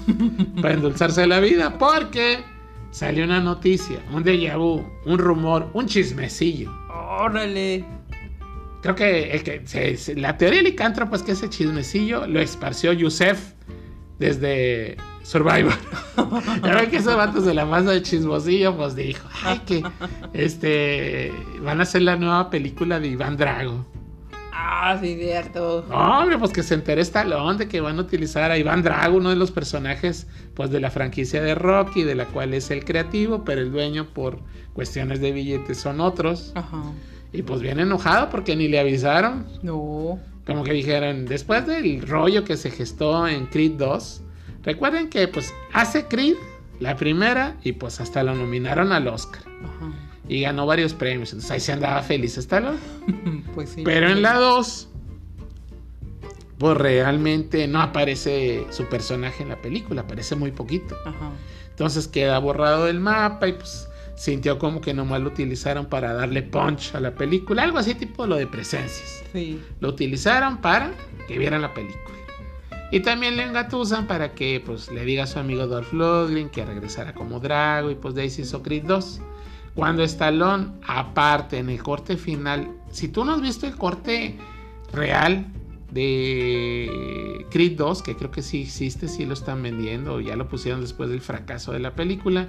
para endulzarse la vida, porque salió una noticia, un déjà vu, un rumor, un chismecillo. Órale. Creo que, el que se- se- la teoría de licántropo es que ese chismecillo lo esparció Yusef desde Survivor. ya ven que esos vatos de la masa de chismosillo, pues dijo, ay, que este, van a hacer la nueva película de Iván Drago. Ah, sí, cierto. Hombre, pues que se enteré Stallone de que van a utilizar a Iván Drago, uno de los personajes pues de la franquicia de Rocky, de la cual es el creativo, pero el dueño por cuestiones de billetes son otros. Ajá. Y pues bien enojado porque ni le avisaron. No. Como que dijeron, después del rollo que se gestó en Creed 2, recuerden que pues hace Creed la primera y pues hasta lo nominaron al Oscar. Ajá. Y ganó varios premios. Entonces ahí se andaba feliz Stallone. pues sí. Pero en la 2, pues realmente no aparece su personaje en la película, aparece muy poquito. Ajá. Entonces queda borrado del mapa y pues sintió como que nomás lo utilizaron para darle punch a la película, algo así tipo lo de presencias. Sí. Lo utilizaron para que vieran la película. Y también le engatusan para que pues le diga a su amigo Dolph Lundgren que regresara como Drago y pues de ahí se hizo Creed 2. Cuando Stallone, aparte en el corte final, si tú no has visto el corte real de Creed 2, que creo que sí existe, sí lo están vendiendo, o ya lo pusieron después del fracaso de la película,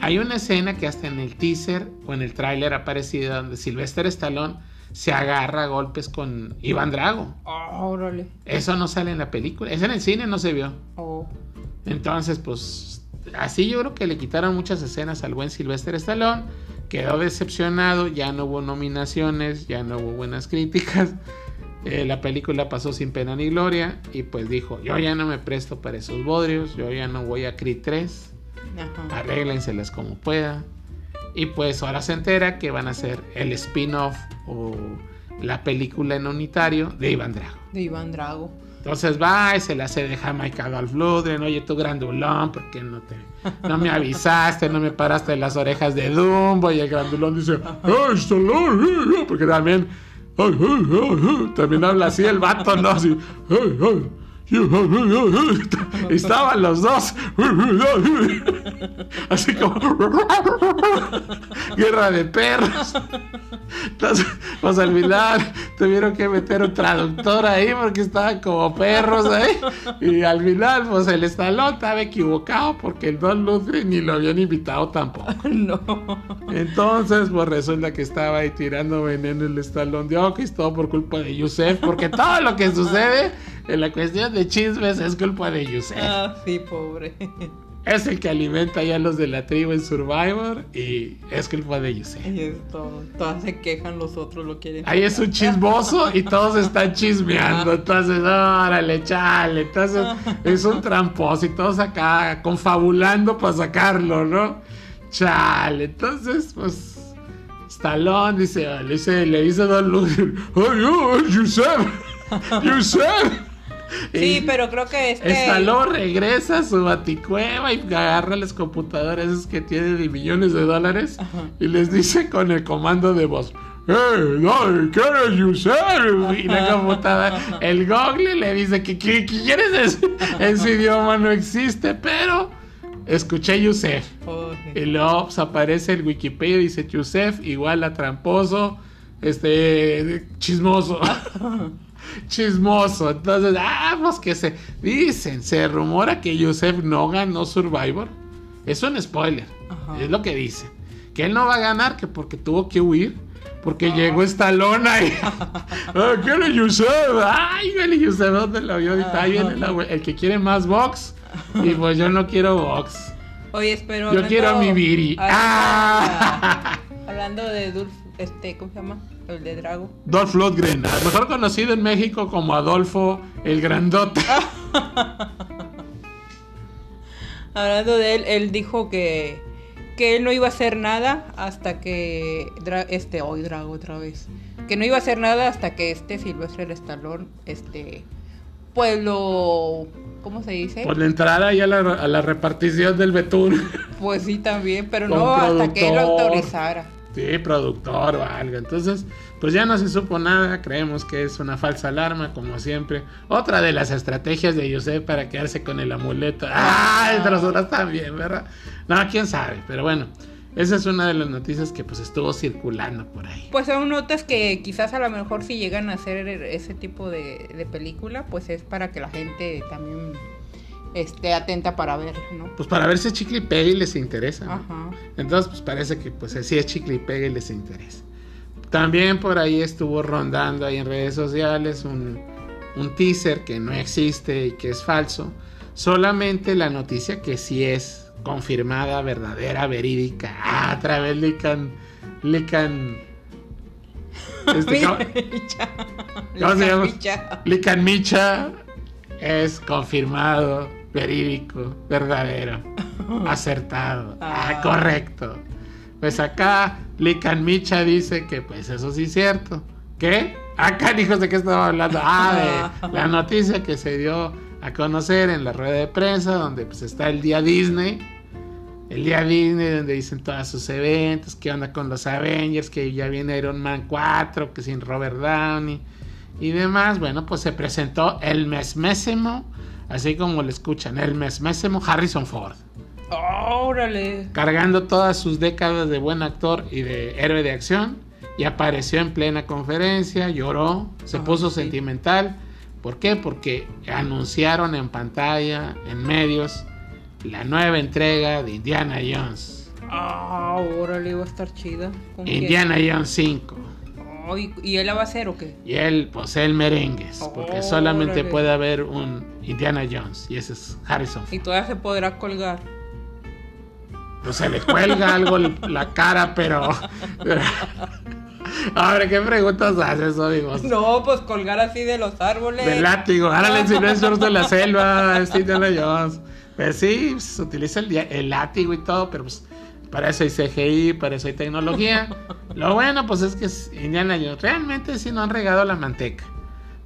hay una escena que hasta en el teaser o en el tráiler ha aparecido donde Sylvester Stallone se agarra a golpes con Iván Drago. Oh. Eso no sale en la película, eso en el cine no se vio. Oh. Entonces, pues así yo creo que le quitaron muchas escenas al buen Sylvester Stallone. Quedó decepcionado, ya no hubo nominaciones, ya no hubo buenas críticas. Eh, la película pasó sin pena ni gloria y pues dijo, yo ya no me presto para esos bodrios, yo ya no voy a Creed 3, Ajá. arréglenselas como pueda. Y pues ahora se entera que van a hacer el spin-off o la película en unitario de Iván Drago. De Iván Drago. Entonces va y se le hace de Jamaica Dolph Lundgren, oye tú grandulón, ¿por qué no te no me avisaste, no me paraste las orejas de Dumbo? Y el grandulón dice, ¡ay, Stallone! Porque también, ay, ay, ay, también habla así el vato, ¿no? Así, ay, ay. Estaban los dos. Así como guerra de perros. Entonces pues al final tuvieron que meter un traductor ahí porque estaban como perros ahí. Y al final pues el estalón estaba equivocado porque el Don Lundgren ni lo habían invitado tampoco. No. entonces pues resulta que estaba ahí tirando veneno el estalón. De Oquis todo por culpa de Yusef porque todo lo que sucede en la cuestión de chismes es culpa de Yusef Ah, sí, pobre. es el que alimenta ya a los de la tribu en Survivor y es culpa de Yusef. Y esto, todas se quejan, los otros lo quieren. Ahí es un chismoso y todos están chismeando. Entonces, órale, chale. Entonces, es un tramposo y todos acá confabulando para sacarlo, ¿no? Chale. Entonces, pues, Stallone dice, le dice, le dice a Don Lundgren, ¡Ay, oh, Yusef! ¡Yusef! Sí, pero creo que este. Stallone regresa a su baticueva y agarra las computadoras que tiene de millones de dólares y les dice con el comando de voz. ¡Eh, no, ¿qué eres Yusef? Y la computadora, el Google le dice que ¿qué, qué quieres decir? Ese idioma no existe, pero escuché Yusef. Y luego pues, aparece el Wikipedia y dice Yusef igual a tramposo, este, chismoso. chismoso. Entonces, ah, pues que se dicen, se rumora que Yusef no ganó Survivor. Es un spoiler. Ajá. Es lo que dicen. Que él no va a ganar, que porque tuvo que huir. Porque llegó Stallone ahí. Ah, ¿Qué Yusef? Ay, Yusef, ¿dónde lo vio? Ahí viene el que quiere más box. Y pues yo no quiero box. Oye, espero. Yo quiero mi Viri. Ah. Hablando de Dulf, este, ¿cómo se llama? El de Drago. Dolph Lundgren, mejor conocido en México como Adolfo el Grandote. Hablando de él, él dijo que, que él no iba a hacer nada hasta que Dra- este hoy Drago otra vez. Que no iba a hacer nada hasta que este Silvestre el Stallone, este pues lo ¿cómo se dice? Por la entrada y a la, a la repartición del Betún. Pues sí también, pero Con no hasta que él lo autorizara. Sí, productor o algo. Entonces, pues ya no se supo nada. Creemos que es una falsa alarma, como siempre. Otra de las estrategias de José para quedarse con el amuleto. ¡Ah! Entre nosotros también, ¿verdad? No, quién sabe. Pero bueno, esa es una de las noticias que pues estuvo circulando por ahí. Pues son notas que quizás a lo mejor si llegan a hacer ese tipo de película, pues es para que la gente también esté atenta para ver, ¿no? Pues para ver si Chicle y Pegue les interesa. ¿no? Ajá. Entonces, pues parece que pues así es chicle y pegue y les interesa. También por ahí estuvo rondando ahí en redes sociales un, un teaser que no existe y que es falso. Solamente la noticia que sí es confirmada, verdadera, verídica. Ah, a través lican. Lican. Este, ¿cómo- Micha. ¿Cómo se llama? Micha. Lican Micha es confirmado, verídico, verdadero, acertado, ah, Ah. correcto. Pues acá Lican Micha dice que pues eso sí es cierto. ¿Qué? Acá hijos de qué estaba hablando. Ah, de la noticia que se dio a conocer en la rueda de prensa donde pues está el día Disney. El día Disney donde dicen todos sus eventos, qué onda con los Avengers, que ya viene Iron Man 4, que sin Robert Downey y demás. Bueno, pues se presentó el mesmésimo, así como lo escuchan, el mesmésimo Harrison Ford, Órale. cargando todas sus décadas de buen actor y de héroe de acción, y apareció en plena conferencia, lloró, se puso sí. sentimental. ¿Por qué? Porque anunciaron en pantalla, en medios, la nueva entrega de Indiana Jones. Ah, órale, va a estar chida. ¿Con quién? Indiana Jones 5. Oh, ¿y, y él la va a hacer o qué? Y él posee el merengues, porque solamente puede haber un Indiana Jones, y ese es Harrison. Y todavía se podrá colgar. Pues se le cuelga algo la cara, pero... Ahora, ¿qué preguntas haces, amigos? No, pues colgar así de los árboles. Del látigo, ahora el Sylvester de la selva, es Indiana Jones. Pues sí, se utiliza el, el látigo y todo, pero pues para eso hay CGI, para eso hay tecnología. Lo bueno, pues es que Indiana Jones. Realmente sí no han regado la manteca,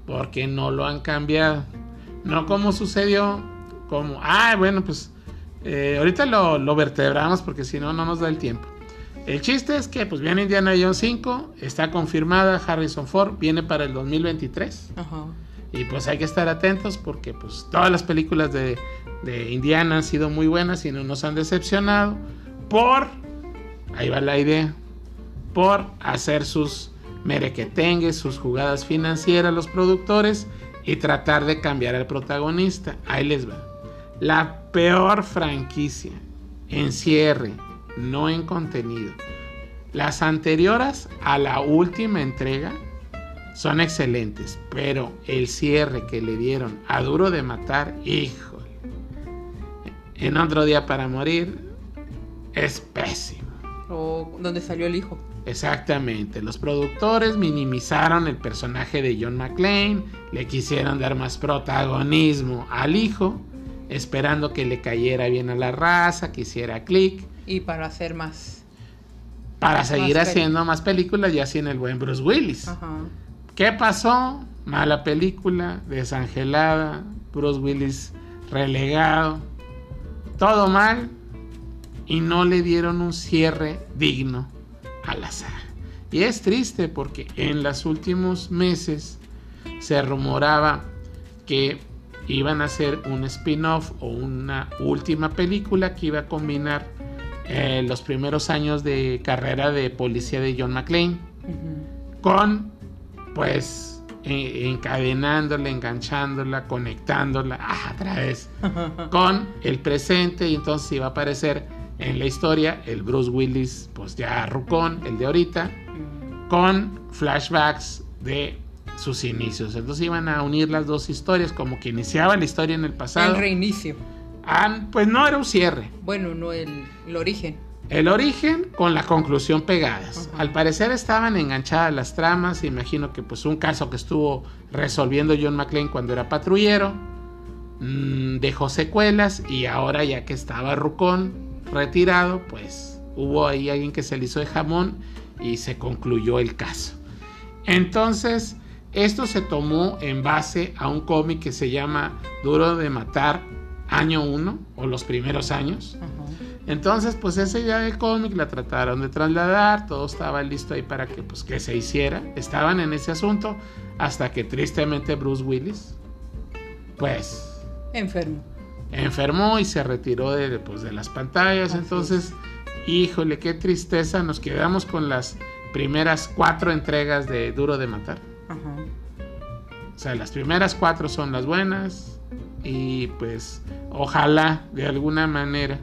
porque no lo han cambiado. No como sucedió, como, ah, bueno, pues eh, ahorita lo, lo vertebramos porque si no, no nos da el tiempo. El chiste es que pues viene Indiana Jones 5, está confirmada Harrison Ford, viene para el 2023. Ajá. Y pues hay que estar atentos porque pues todas las películas de, de Indiana han sido muy buenas y no nos han decepcionado por, ahí va la idea, por hacer sus merequetengues, sus jugadas financieras los productores y tratar de cambiar al protagonista. Ahí les va. La peor franquicia en cierre, no en contenido. Las anteriores a la última entrega son excelentes, pero el cierre que le dieron a Duro de Matar, híjole. En otro día para morir es pésimo. O donde salió el hijo. Exactamente, los productores minimizaron el personaje de John McClane, le quisieron dar más protagonismo al hijo, esperando que le cayera bien a la raza, que hiciera clic, Y para hacer más. para seguir Más haciendo más películas y así en el buen Bruce Willis. Ajá. ¿Qué pasó? Mala película, desangelada, Bruce Willis relegado, todo mal y no le dieron un cierre digno a la saga. Y es triste porque en los últimos meses se rumoraba que iban a hacer un spin-off o una última película que iba a combinar eh, los primeros años de carrera de policía de John McClane con pues e- encadenándola, enganchándola, conectándola ah, a través con el presente y entonces iba a aparecer en la historia el Bruce Willis pues ya rucón, el de ahorita, con flashbacks de sus inicios. Entonces iban a unir las dos historias como que iniciaba la historia en el pasado. El reinicio. Ah, pues no era un cierre. Bueno, no el, el origen. El origen con la conclusión pegadas. Al parecer estaban enganchadas las tramas. Imagino que pues un caso que estuvo resolviendo John McClane cuando era patrullero. mm, dejó secuelas y ahora ya que estaba Rucón retirado, pues hubo ahí alguien que se le hizo de jamón y se concluyó el caso. Entonces, esto se tomó en base a un cómic que se llama Duro de Matar, año 1 o los primeros años. Ajá. Entonces, pues esa idea del cómic la trataron de trasladar, todo estaba listo ahí para que, pues, que se hiciera. Estaban en ese asunto hasta que tristemente Bruce Willis, pues, Enfermo. Enfermó y se retiró de, pues, de las pantallas. Entonces, híjole, qué tristeza, nos quedamos con las primeras cuatro entregas de Duro de Matar. Ajá. O sea, las primeras cuatro son las buenas y pues ojalá de alguna manera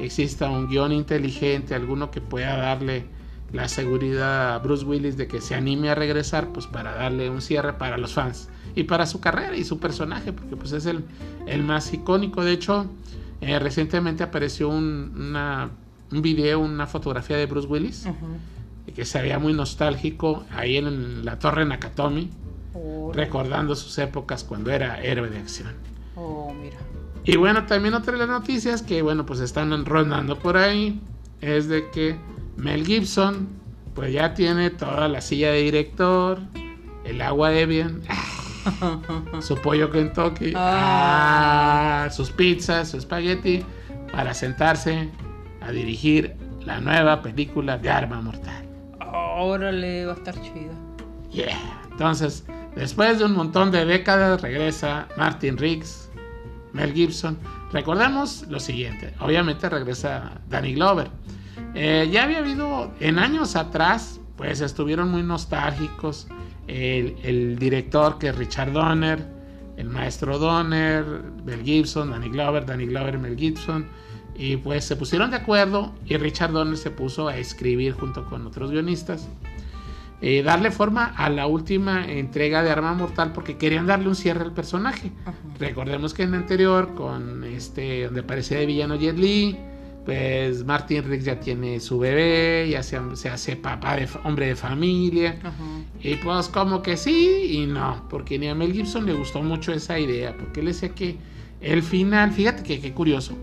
exista un guion inteligente, alguno que pueda darle la seguridad a Bruce Willis de que se anime a regresar, pues para darle un cierre para los fans y para su carrera y su personaje, porque pues es el, el más icónico. De hecho, eh, recientemente apareció un, una- un video, una fotografía de Bruce Willis, que se veía muy nostálgico ahí en la torre Nakatomi Oh, recordando sus épocas cuando era héroe de acción. oh, mira. Y bueno, también otra de las noticias que, bueno, pues están rondando por ahí es de que Mel Gibson, pues ya tiene toda la silla de director, el agua Evian, su pollo Kentucky, Ah. ah, sus pizzas, su espagueti, para sentarse a dirigir la nueva película de Arma Mortal. Órale, va a estar chida. Yeah. Entonces, después de un montón de décadas, regresa Martin Riggs, Mel Gibson. Recordemos lo siguiente: obviamente regresa Danny Glover. Eh, ya había habido en años atrás, pues estuvieron muy nostálgicos. El, el director que es Richard Donner, el maestro Donner, Mel Gibson, Danny Glover, Danny Glover, Mel Gibson. Y pues se pusieron de acuerdo y Richard Donner se puso a escribir junto con otros guionistas eh, darle forma a la última entrega de Arma Mortal porque querían darle un cierre al personaje. Ajá. Recordemos que en el anterior, con este, donde aparecía de villano Jet Li, pues Martin Riggs ya tiene su bebé, ya se, se hace papá de hombre de familia. Ajá. Y pues como que sí y no, porque ni a Mel Gibson le gustó mucho esa idea, porque él decía que el final, fíjate que qué curioso,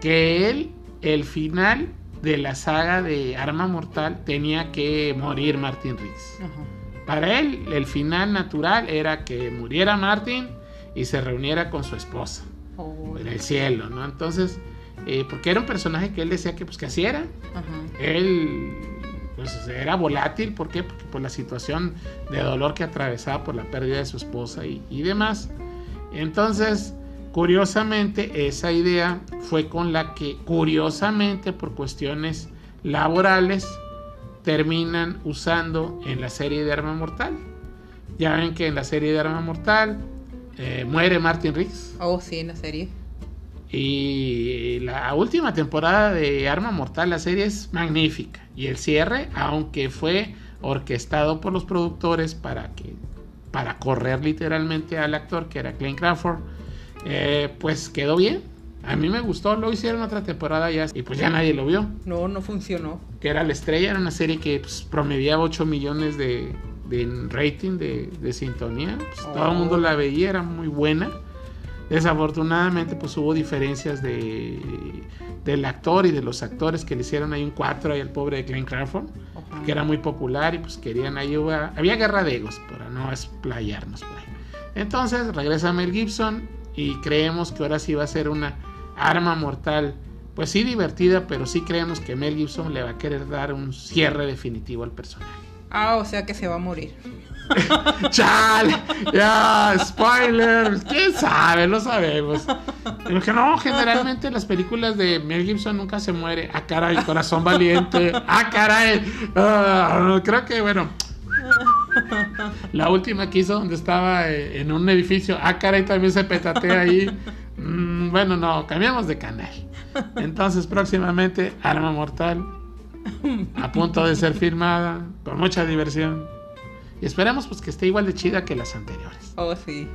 que él, el final de la saga de Arma Mortal tenía que morir Martin Riggs. Ajá. Para él, el final natural era que muriera Martin y se reuniera con su esposa Oh, en el cielo, ¿no? Entonces, eh, porque era un personaje que él decía que pues que así era, Ajá. él pues era volátil, ¿por qué? Porque por la situación de dolor que atravesaba por la pérdida de su esposa y, y demás. Entonces, curiosamente, esa idea fue con la que, curiosamente, por cuestiones laborales, terminan usando en la serie de Arma Mortal. Ya ven que en la serie de Arma Mortal eh, muere Martin Riggs. Oh, sí, en la serie. Y la última temporada de Arma Mortal, la serie es magnífica. Y el cierre, aunque fue orquestado por los productores para que para correr literalmente al actor que era Clint Crawford, eh, pues quedó bien. A mí me gustó, lo hicieron otra temporada ya y pues ya nadie lo vio. No, no funcionó. Que era La Estrella, era una serie que pues, promediaba 8 millones de, de rating, de, de sintonía. Pues, Todo el mundo la veía, era muy buena. Desafortunadamente, pues hubo diferencias de, del actor y de los actores que le hicieron ahí un 4 ahí al pobre de Glenn Crawford, Ajá. que era muy popular y pues querían ahí, hubo- había guerra de egos, para no explayarnos por ahí. Entonces regresa Mel Gibson y creemos que ahora sí va a ser una arma mortal, pues sí divertida, pero sí creemos que Mel Gibson le va a querer dar un cierre definitivo al personaje. Ah, o sea que se va a morir. ¡Chale! ¡Ya! ¡Spoiler! ¿Quién sabe? Lo sabemos. No, generalmente las películas de Mel Gibson nunca se muere. ¡Ah, caray! Corazón valiente. ¡Ah, caray! Ah, creo que, bueno. La última que hizo donde estaba eh, en un edificio. ¡Ah, caray! También se petatea ahí. Mm, bueno, no, cambiamos de canal. Entonces, próximamente, Arma Mortal. A punto de ser firmada. Con mucha diversión. Y esperemos pues que esté igual de chida que las anteriores. Oh, sí.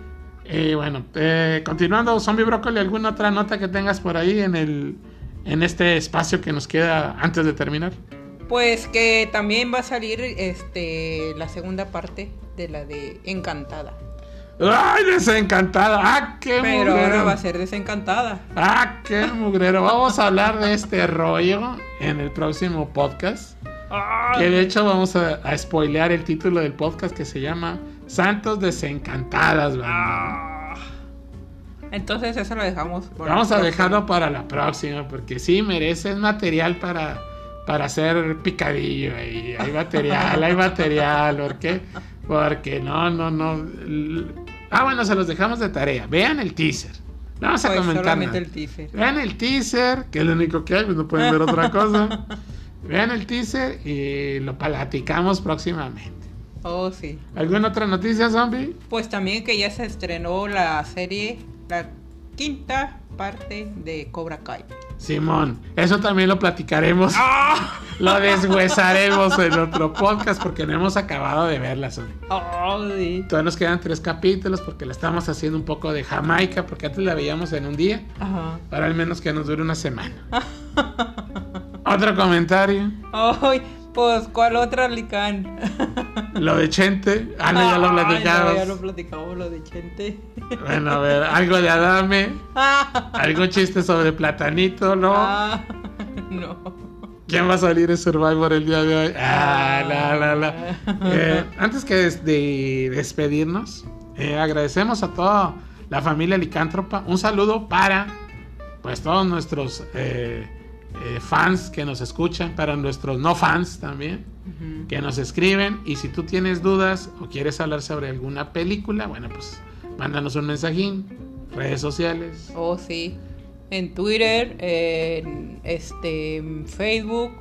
Y bueno, eh, continuando, Zombie Broccoli, ¿alguna otra nota que tengas por ahí en el en este espacio que nos queda antes de terminar? Pues que también va a salir este la segunda parte de la de Encantada. ¡Ay, desencantada! ¡Ah, qué Pero mugrero! ahora va a ser desencantada. ¡Ah, qué mugrero! Vamos a hablar de este rollo en el próximo podcast. Que de hecho vamos a, a spoilear el título del podcast que se llama Santos Desencantadas. Ah. Entonces eso lo dejamos. Vamos a dejarlo para la próxima, porque sí merece es material para, para hacer picadillo. ahí. Hay material, hay material. ¿Por qué? Porque no, no, no. Ah, bueno, se los dejamos de tarea. Vean el teaser. No vamos a Pues comentar. solamente nada. el teaser. Vean el teaser, que es lo único que hay, pues no pueden ver otra cosa. Vean el teaser y lo platicamos próximamente. Oh, sí. ¿Alguna otra noticia, zombie? Pues también que ya se estrenó la serie, la quinta parte de Cobra Kai. Simón, eso también lo platicaremos. Lo deshuesaremos en otro podcast porque no hemos acabado de verla, zombie. Oh, sí. Todavía nos quedan tres capítulos porque la estamos haciendo un poco de Jamaica, porque antes la veíamos en un día, Ajá. para al menos que nos dure una semana. Otro comentario. Ay, pues, ¿cuál otra Licán? Lo de Chente. Ah, no, ya lo Ay, no, platicamos. ya lo platicamos, lo de Chente. Bueno, a ver, algo de Adame. Algún chiste sobre Platanito, ¿no? Ah, no. ¿Quién va a salir en Survivor el día de hoy? Ah, la, la, la. Eh, antes que des- de despedirnos, eh, agradecemos a toda la familia licántropa. Un saludo para pues todos nuestros eh, eh, fans que nos escuchan, para nuestros no fans también, que nos escriben. Y si tú tienes dudas o quieres hablar sobre alguna película, bueno, pues mándanos un mensajín, redes sociales. Oh, sí. En Twitter, en este en Facebook,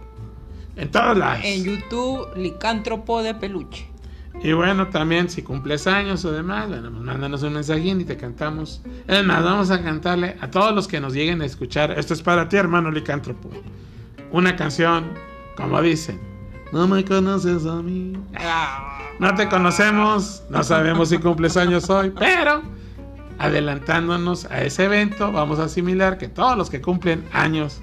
En todos lados. en YouTube, Licántropo de Peluche. Y bueno, también si cumples años o demás, bueno, pues mándanos un mensajín y te cantamos. Es más, vamos a cantarle a todos los que nos lleguen a escuchar. Esto es para ti, hermano licántropo. Una canción, como dicen, No me conoces a mí. No te conocemos, no sabemos si cumples años hoy, pero adelantándonos a ese evento, vamos a asimilar que todos los que cumplen años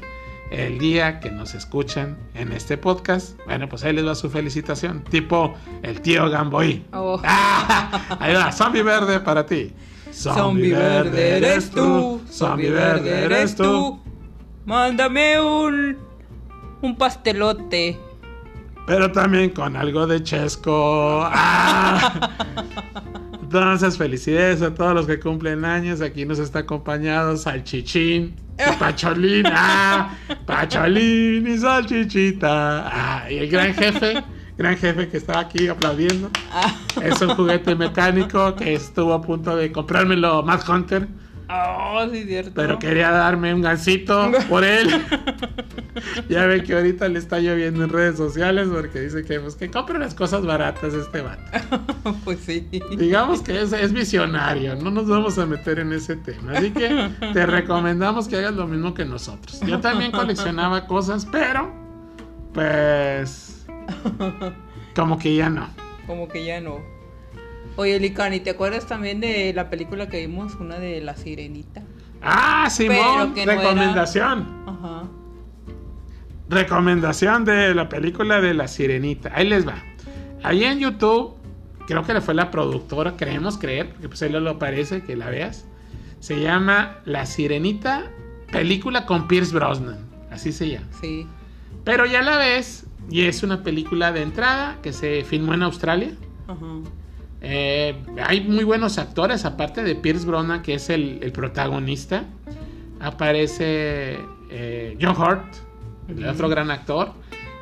el día que nos escuchan en este podcast, bueno, pues ahí les va su felicitación, tipo el tío Gamboí. Oh. Ah, ahí va, zombie verde para ti. Zombie verde eres tú, zombie verde eres tú. Mándame un un pastelote. Pero también con algo de chesco. Ah. Entonces, felicidades a todos los que cumplen años. Aquí nos está acompañado Salchichín y Pacholín. Ah, Pacholín y Salchichita. Ah, y el gran jefe, gran jefe que estaba aquí aplaudiendo. Es un juguete mecánico que estuvo a punto de comprármelo Matt Hunter. Oh, sí, cierto. Pero quería darme un gancito por él. Ya ve que ahorita le está lloviendo en redes sociales porque dice que, pues, que compre las cosas baratas este vato. pues sí. Digamos que es, es visionario, no nos vamos a meter en ese tema. Así que te recomendamos que hagas lo mismo que nosotros. Yo también coleccionaba cosas, pero pues como que ya no. Como que ya no. Oye, Licani, ¿te acuerdas también de la película que vimos, una de La Sirenita? Ah, Simón, no era- recomendación. Ajá. Recomendación de la película de La Sirenita. Ahí les va. Ahí en YouTube, creo que le fue la productora, creemos creer, porque pues ahí lo aparece, que la veas. Se llama La Sirenita, película con Pierce Brosnan. Así se llama. Sí. Pero ya la ves, y es una película de entrada que se filmó en Australia. Ajá. Eh, hay muy buenos actores, aparte de Pierce Brosnan, que es el, el protagonista. Aparece eh, John Hurt, el otro gran actor.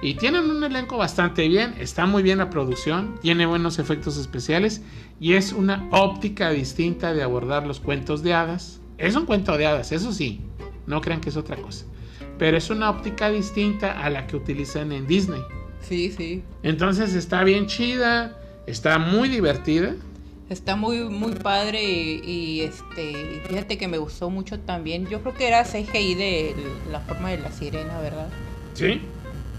Y tienen un elenco bastante bien, está muy bien la producción, tiene buenos efectos especiales y es una óptica distinta de abordar los cuentos de hadas. Es un cuento de hadas, eso sí, no crean que es otra cosa. Pero es una óptica distinta a la que utilizan en Disney. Sí, sí. Entonces está bien chida, está muy divertida. Está muy, muy padre y, y, este, fíjate que me gustó mucho también. Yo creo que era CGI de la forma de la sirena, ¿verdad? Sí.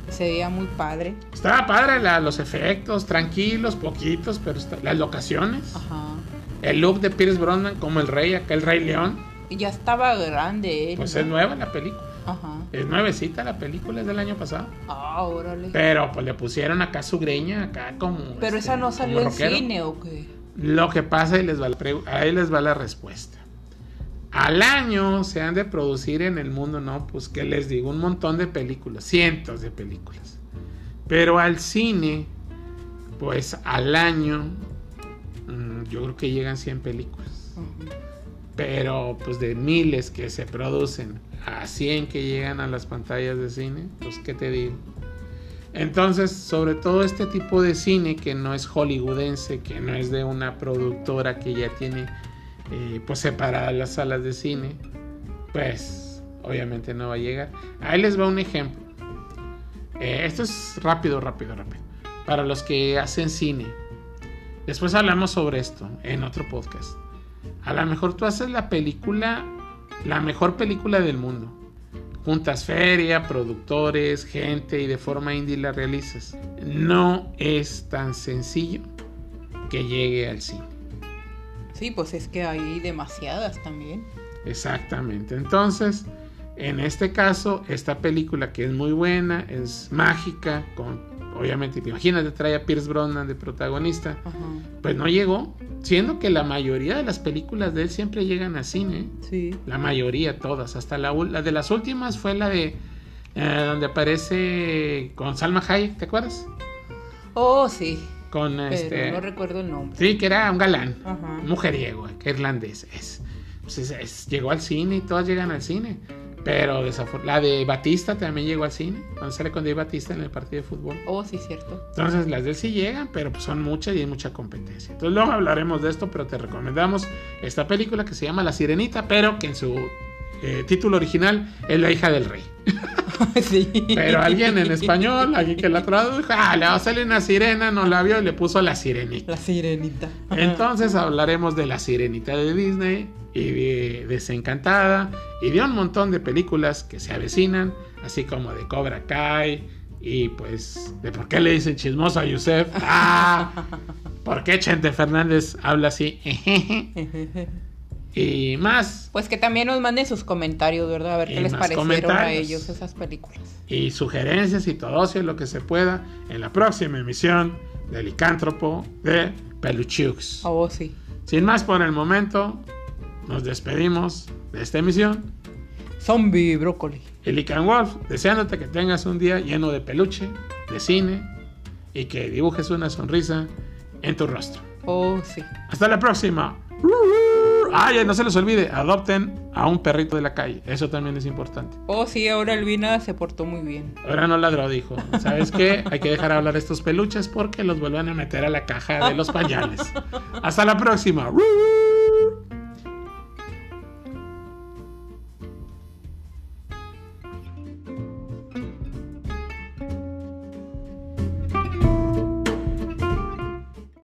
Se veía muy padre. Estaba padre la- los efectos, tranquilos, poquitos, pero está- las locaciones. Ajá. El look de Pierce Brosnan como el rey, acá el rey león. Ya estaba grande él. Pues ¿no? es nueva la película. Ajá. Es nuevecita la película, es del año pasado. Ah, órale. Pero pues le pusieron acá su greña, acá como... Pero este, esa no como salió en cine o qué. Lo que pasa, y les va la ahí les va la respuesta. Al año se han de producir en el mundo, ¿no? Pues que les digo, un montón de películas, cientos de películas. Pero al cine, pues al año, mm, yo creo que llegan 100 películas. Pero pues de miles que se producen a 100 que llegan a las pantallas de cine, pues qué te digo. Entonces, sobre todo este tipo de cine que no es hollywoodense, que no es de una productora que ya tiene eh, pues separadas las salas de cine, pues obviamente no va a llegar. Ahí les va un ejemplo. Eh, esto es rápido, rápido, rápido. Para los que hacen cine. Después hablamos sobre esto en otro podcast. A lo mejor tú haces la película, la mejor película del mundo. Juntas feria, productores, gente y de forma indie la realizas. No es tan sencillo que llegue al cine. Sí, pues es que hay demasiadas también. Exactamente. Entonces, en este caso, esta película que es muy buena, es mágica, con obviamente, imagínate, trae a Pierce Brosnan de protagonista, Ajá. pues no llegó, siendo que la mayoría de las películas de él siempre llegan a cine. Sí. La mayoría, todas. Hasta la, la de las últimas fue la de. eh, donde aparece con Salma Hayek, ¿te acuerdas? Oh, sí. Con Pero este. no recuerdo el nombre. Sí, que era un galán. Ajá. Mujeriego, que irlandés. Es, pues es- es- llegó al cine y todas llegan al cine. Pero la de Batista también llegó al cine. Cuando sale con Dave Batista en el partido de fútbol. Oh, sí, cierto. Entonces las de él sí llegan, pero pues son muchas y hay mucha competencia. Entonces luego hablaremos de esto, pero te recomendamos esta película que se llama La Sirenita, pero que en su eh, título original es La hija del rey. sí. Pero alguien en español, alguien que la tradujo, ah, le va a salir una sirena, no la vio y le puso La Sirenita. La sirenita. Entonces hablaremos de La Sirenita de Disney y de Desencantada y de un montón de películas que se avecinan, así como de Cobra Kai, Y pues, ¿de por qué le dicen chismoso a Yusef? ¡Ah! ¿Por qué Chente Fernández habla así? y más. Pues que también nos manden sus comentarios, ¿verdad? A ver Y qué les parecieron a ellos esas películas. Y sugerencias y todo eso, lo que se pueda, en la próxima emisión de Licántropo de Peluchux. Oh, sí. Sin más por el momento, nos despedimos de esta emisión. Zombie brócoli. Y Lican Wolf, deseándote que tengas un día lleno de peluche, de cine y que dibujes una sonrisa en tu rostro. Oh, sí. Hasta la próxima. Ay, no se les olvide, adopten a un perrito de la calle. Eso también es importante. Oh, sí, ahora Elvina se portó muy bien. Ahora no ladró, dijo. ¿Sabes qué? Hay que dejar hablar a estos peluches porque los vuelvan a meter a la caja de los pañales. Hasta la próxima.